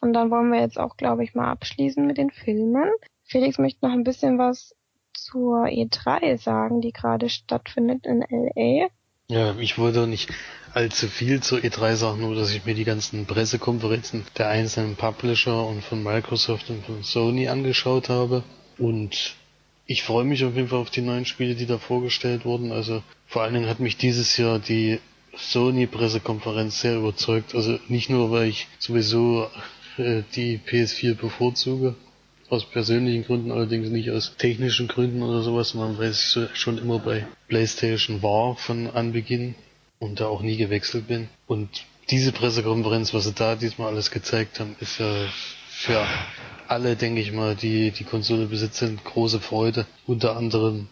Und dann wollen wir jetzt auch, glaube ich, mal abschließen mit den Filmen. Felix möchte noch ein bisschen was zur E3 sagen, die gerade stattfindet in LA. Ja, ich wollte nicht allzu viel zur E3 sagen, nur dass ich mir die ganzen Pressekonferenzen der einzelnen Publisher und von Microsoft und von Sony angeschaut habe. Und ich freue mich auf jeden Fall auf die neuen Spiele, die da vorgestellt wurden. Also vor allen Dingen hat mich dieses Jahr die Sony-Pressekonferenz sehr überzeugt. Also nicht nur, weil ich sowieso äh, die PS4 bevorzuge, aus persönlichen Gründen, allerdings nicht aus technischen Gründen oder sowas, ich so- schon immer bei PlayStation war von Anbeginn und da auch nie gewechselt bin. Und diese Pressekonferenz, was sie da diesmal alles gezeigt haben, ist ja für alle, denke ich mal, die die Konsole besitzen, große Freude. Unter anderem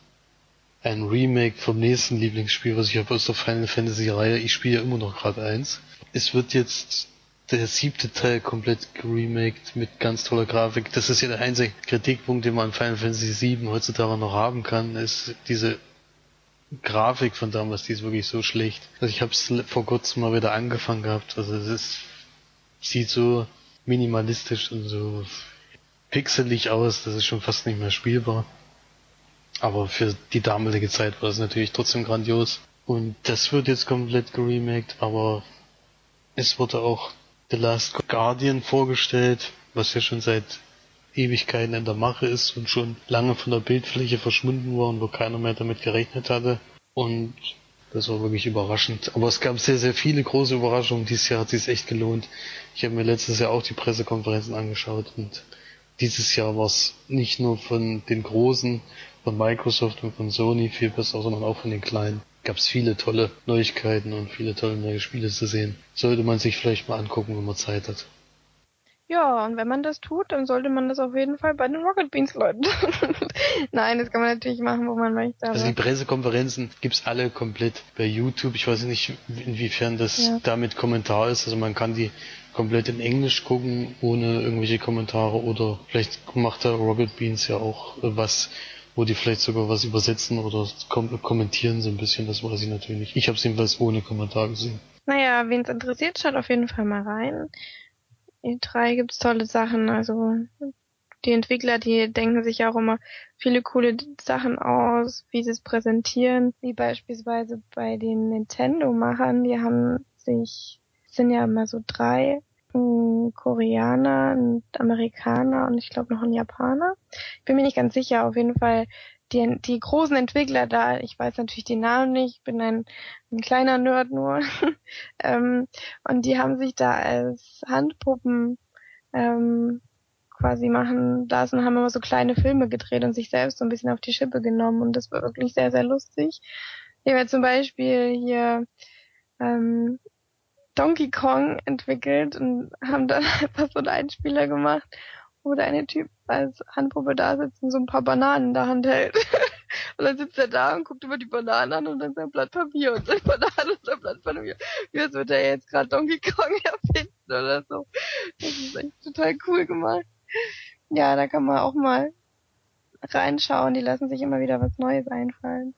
ein Remake vom nächsten Lieblingsspiel, was ich habe aus der Final Fantasy Reihe. Ich spiele ja immer noch gerade eins. Es wird jetzt der siebte Teil komplett geremaked mit ganz toller Grafik. Das ist ja der einzige Kritikpunkt, den man an Final Fantasy VII heutzutage noch haben kann, ist diese Grafik von damals, die ist wirklich so schlecht. Also ich habe es vor kurzem mal wieder angefangen gehabt. Also es ist, sieht so minimalistisch und so pixelig aus, das ist schon fast nicht mehr spielbar. Aber für die damalige Zeit war es natürlich trotzdem grandios. Und das wird jetzt komplett geremaked, aber es wurde auch The Last Guardian vorgestellt, was ja schon seit Ewigkeiten in der Mache ist und schon lange von der Bildfläche verschwunden war und wo keiner mehr damit gerechnet hatte. Und das war wirklich überraschend. Aber es gab sehr, sehr viele große Überraschungen. Dieses Jahr hat es sich echt gelohnt. Ich habe mir letztes Jahr auch die Pressekonferenzen angeschaut und dieses Jahr war es nicht nur von den Großen, von Microsoft und von Sony viel besser, sondern auch von den Kleinen. Gab es viele tolle Neuigkeiten und viele tolle neue Spiele zu sehen. Sollte man sich vielleicht mal angucken, wenn man Zeit hat. Ja, und wenn man das tut, dann sollte man das auf jeden Fall bei den Rocket Beans Leuten tun. Nein, das kann man natürlich machen, wo man möchte. Also die Pressekonferenzen gibt's alle komplett bei YouTube. Ich weiß nicht, inwiefern das Ja. damit Kommentar ist. Also man kann die komplett in Englisch gucken, ohne irgendwelche Kommentare. Oder vielleicht macht da Rocket Beans ja auch äh, was, wo die vielleicht sogar was übersetzen oder kom kommentieren so ein bisschen. Das weiß ich natürlich nicht. Ich habe es jedenfalls ohne Kommentar gesehen. naja, wen es interessiert, schaut auf jeden Fall mal rein. E3 gibt's tolle Sachen, also die Entwickler, die denken sich auch immer viele coole Sachen aus, wie sie es präsentieren, wie beispielsweise bei den Nintendo-Machern, die haben sich, sind ja immer so drei ein Koreaner, ein Amerikaner und ich glaube noch ein Japaner. Ich bin mir nicht ganz sicher. Auf jeden Fall die, die großen Entwickler da, ich weiß natürlich die Namen nicht, ich bin ein, ein kleiner Nerd nur. ähm, und die haben sich da als Handpuppen ähm, quasi machen lassen, haben immer so kleine Filme gedreht und sich selbst so ein bisschen auf die Schippe genommen und das war wirklich sehr, sehr lustig. Ich habe zum Beispiel hier ähm, Donkey Kong entwickelt und haben dann einfach so einen Einspieler gemacht, wo der eine Typ als Handpuppe da sitzt und so ein paar Bananen in der Hand hält. und dann sitzt er da und guckt über die Bananen an und dann sein Blatt Papier und sein Bananen und sein Blatt Papier. Wie als würde er jetzt gerade Donkey Kong erfinden oder so. Das ist echt total cool gemacht. Ja, da kann man auch mal reinschauen. Die lassen sich immer wieder was Neues einfallen.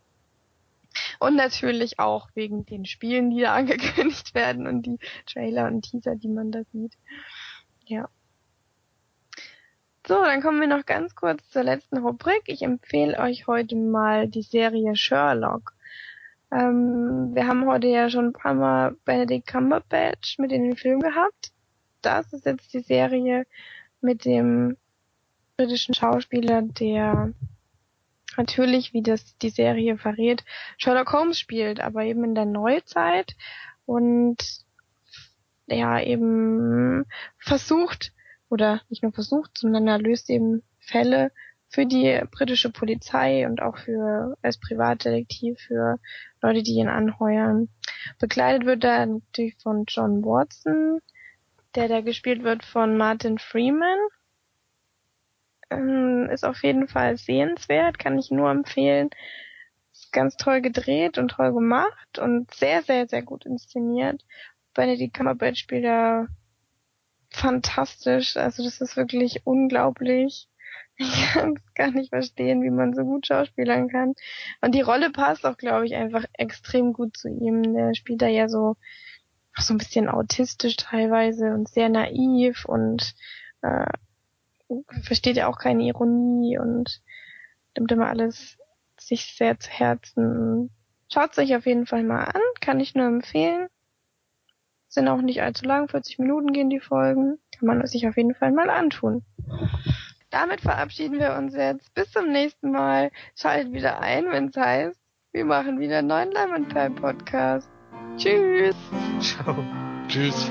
Und natürlich auch wegen den Spielen, die da angekündigt werden und die Trailer und Teaser, die man da sieht. Ja. So, dann kommen wir noch ganz kurz zur letzten Rubrik. Ich empfehle euch heute mal die Serie Sherlock. Ähm, wir haben heute ja schon ein paar Mal Benedict Cumberbatch mit in den Film gehabt. Das ist jetzt die Serie mit dem britischen Schauspieler, der natürlich, wie das die Serie verrät, Sherlock Holmes spielt, aber eben in der Neuzeit und ja eben versucht oder nicht nur versucht, sondern er löst eben Fälle für die britische Polizei und auch für als Privatdetektiv für Leute, die ihn anheuern. Begleitet wird er natürlich von John Watson, der da gespielt wird von Martin Freeman ähm, ist auf jeden Fall sehenswert, kann ich nur empfehlen. Ist ganz toll gedreht und toll gemacht und sehr, sehr, sehr gut inszeniert. Benedict Cumberbatch spielt da fantastisch. Also das ist wirklich unglaublich. Ich kann gar nicht verstehen, wie man so gut schauspielern kann. Und die Rolle passt auch, glaube ich, einfach extrem gut zu ihm. Der spielt da ja so so ein bisschen autistisch teilweise und sehr naiv und äh, versteht ja auch keine Ironie und nimmt immer alles sich sehr zu Herzen. Schaut sich auf jeden Fall mal an, kann ich nur empfehlen. Sind auch nicht allzu lang, 40 Minuten gehen die Folgen. Kann man sich auf jeden Fall mal antun. Damit verabschieden wir uns jetzt. Bis zum nächsten Mal. Schaltet wieder ein, wenn es heißt, wir machen wieder einen neuen Lemon Pie Podcast. Tschüss. Ciao. Tschüss.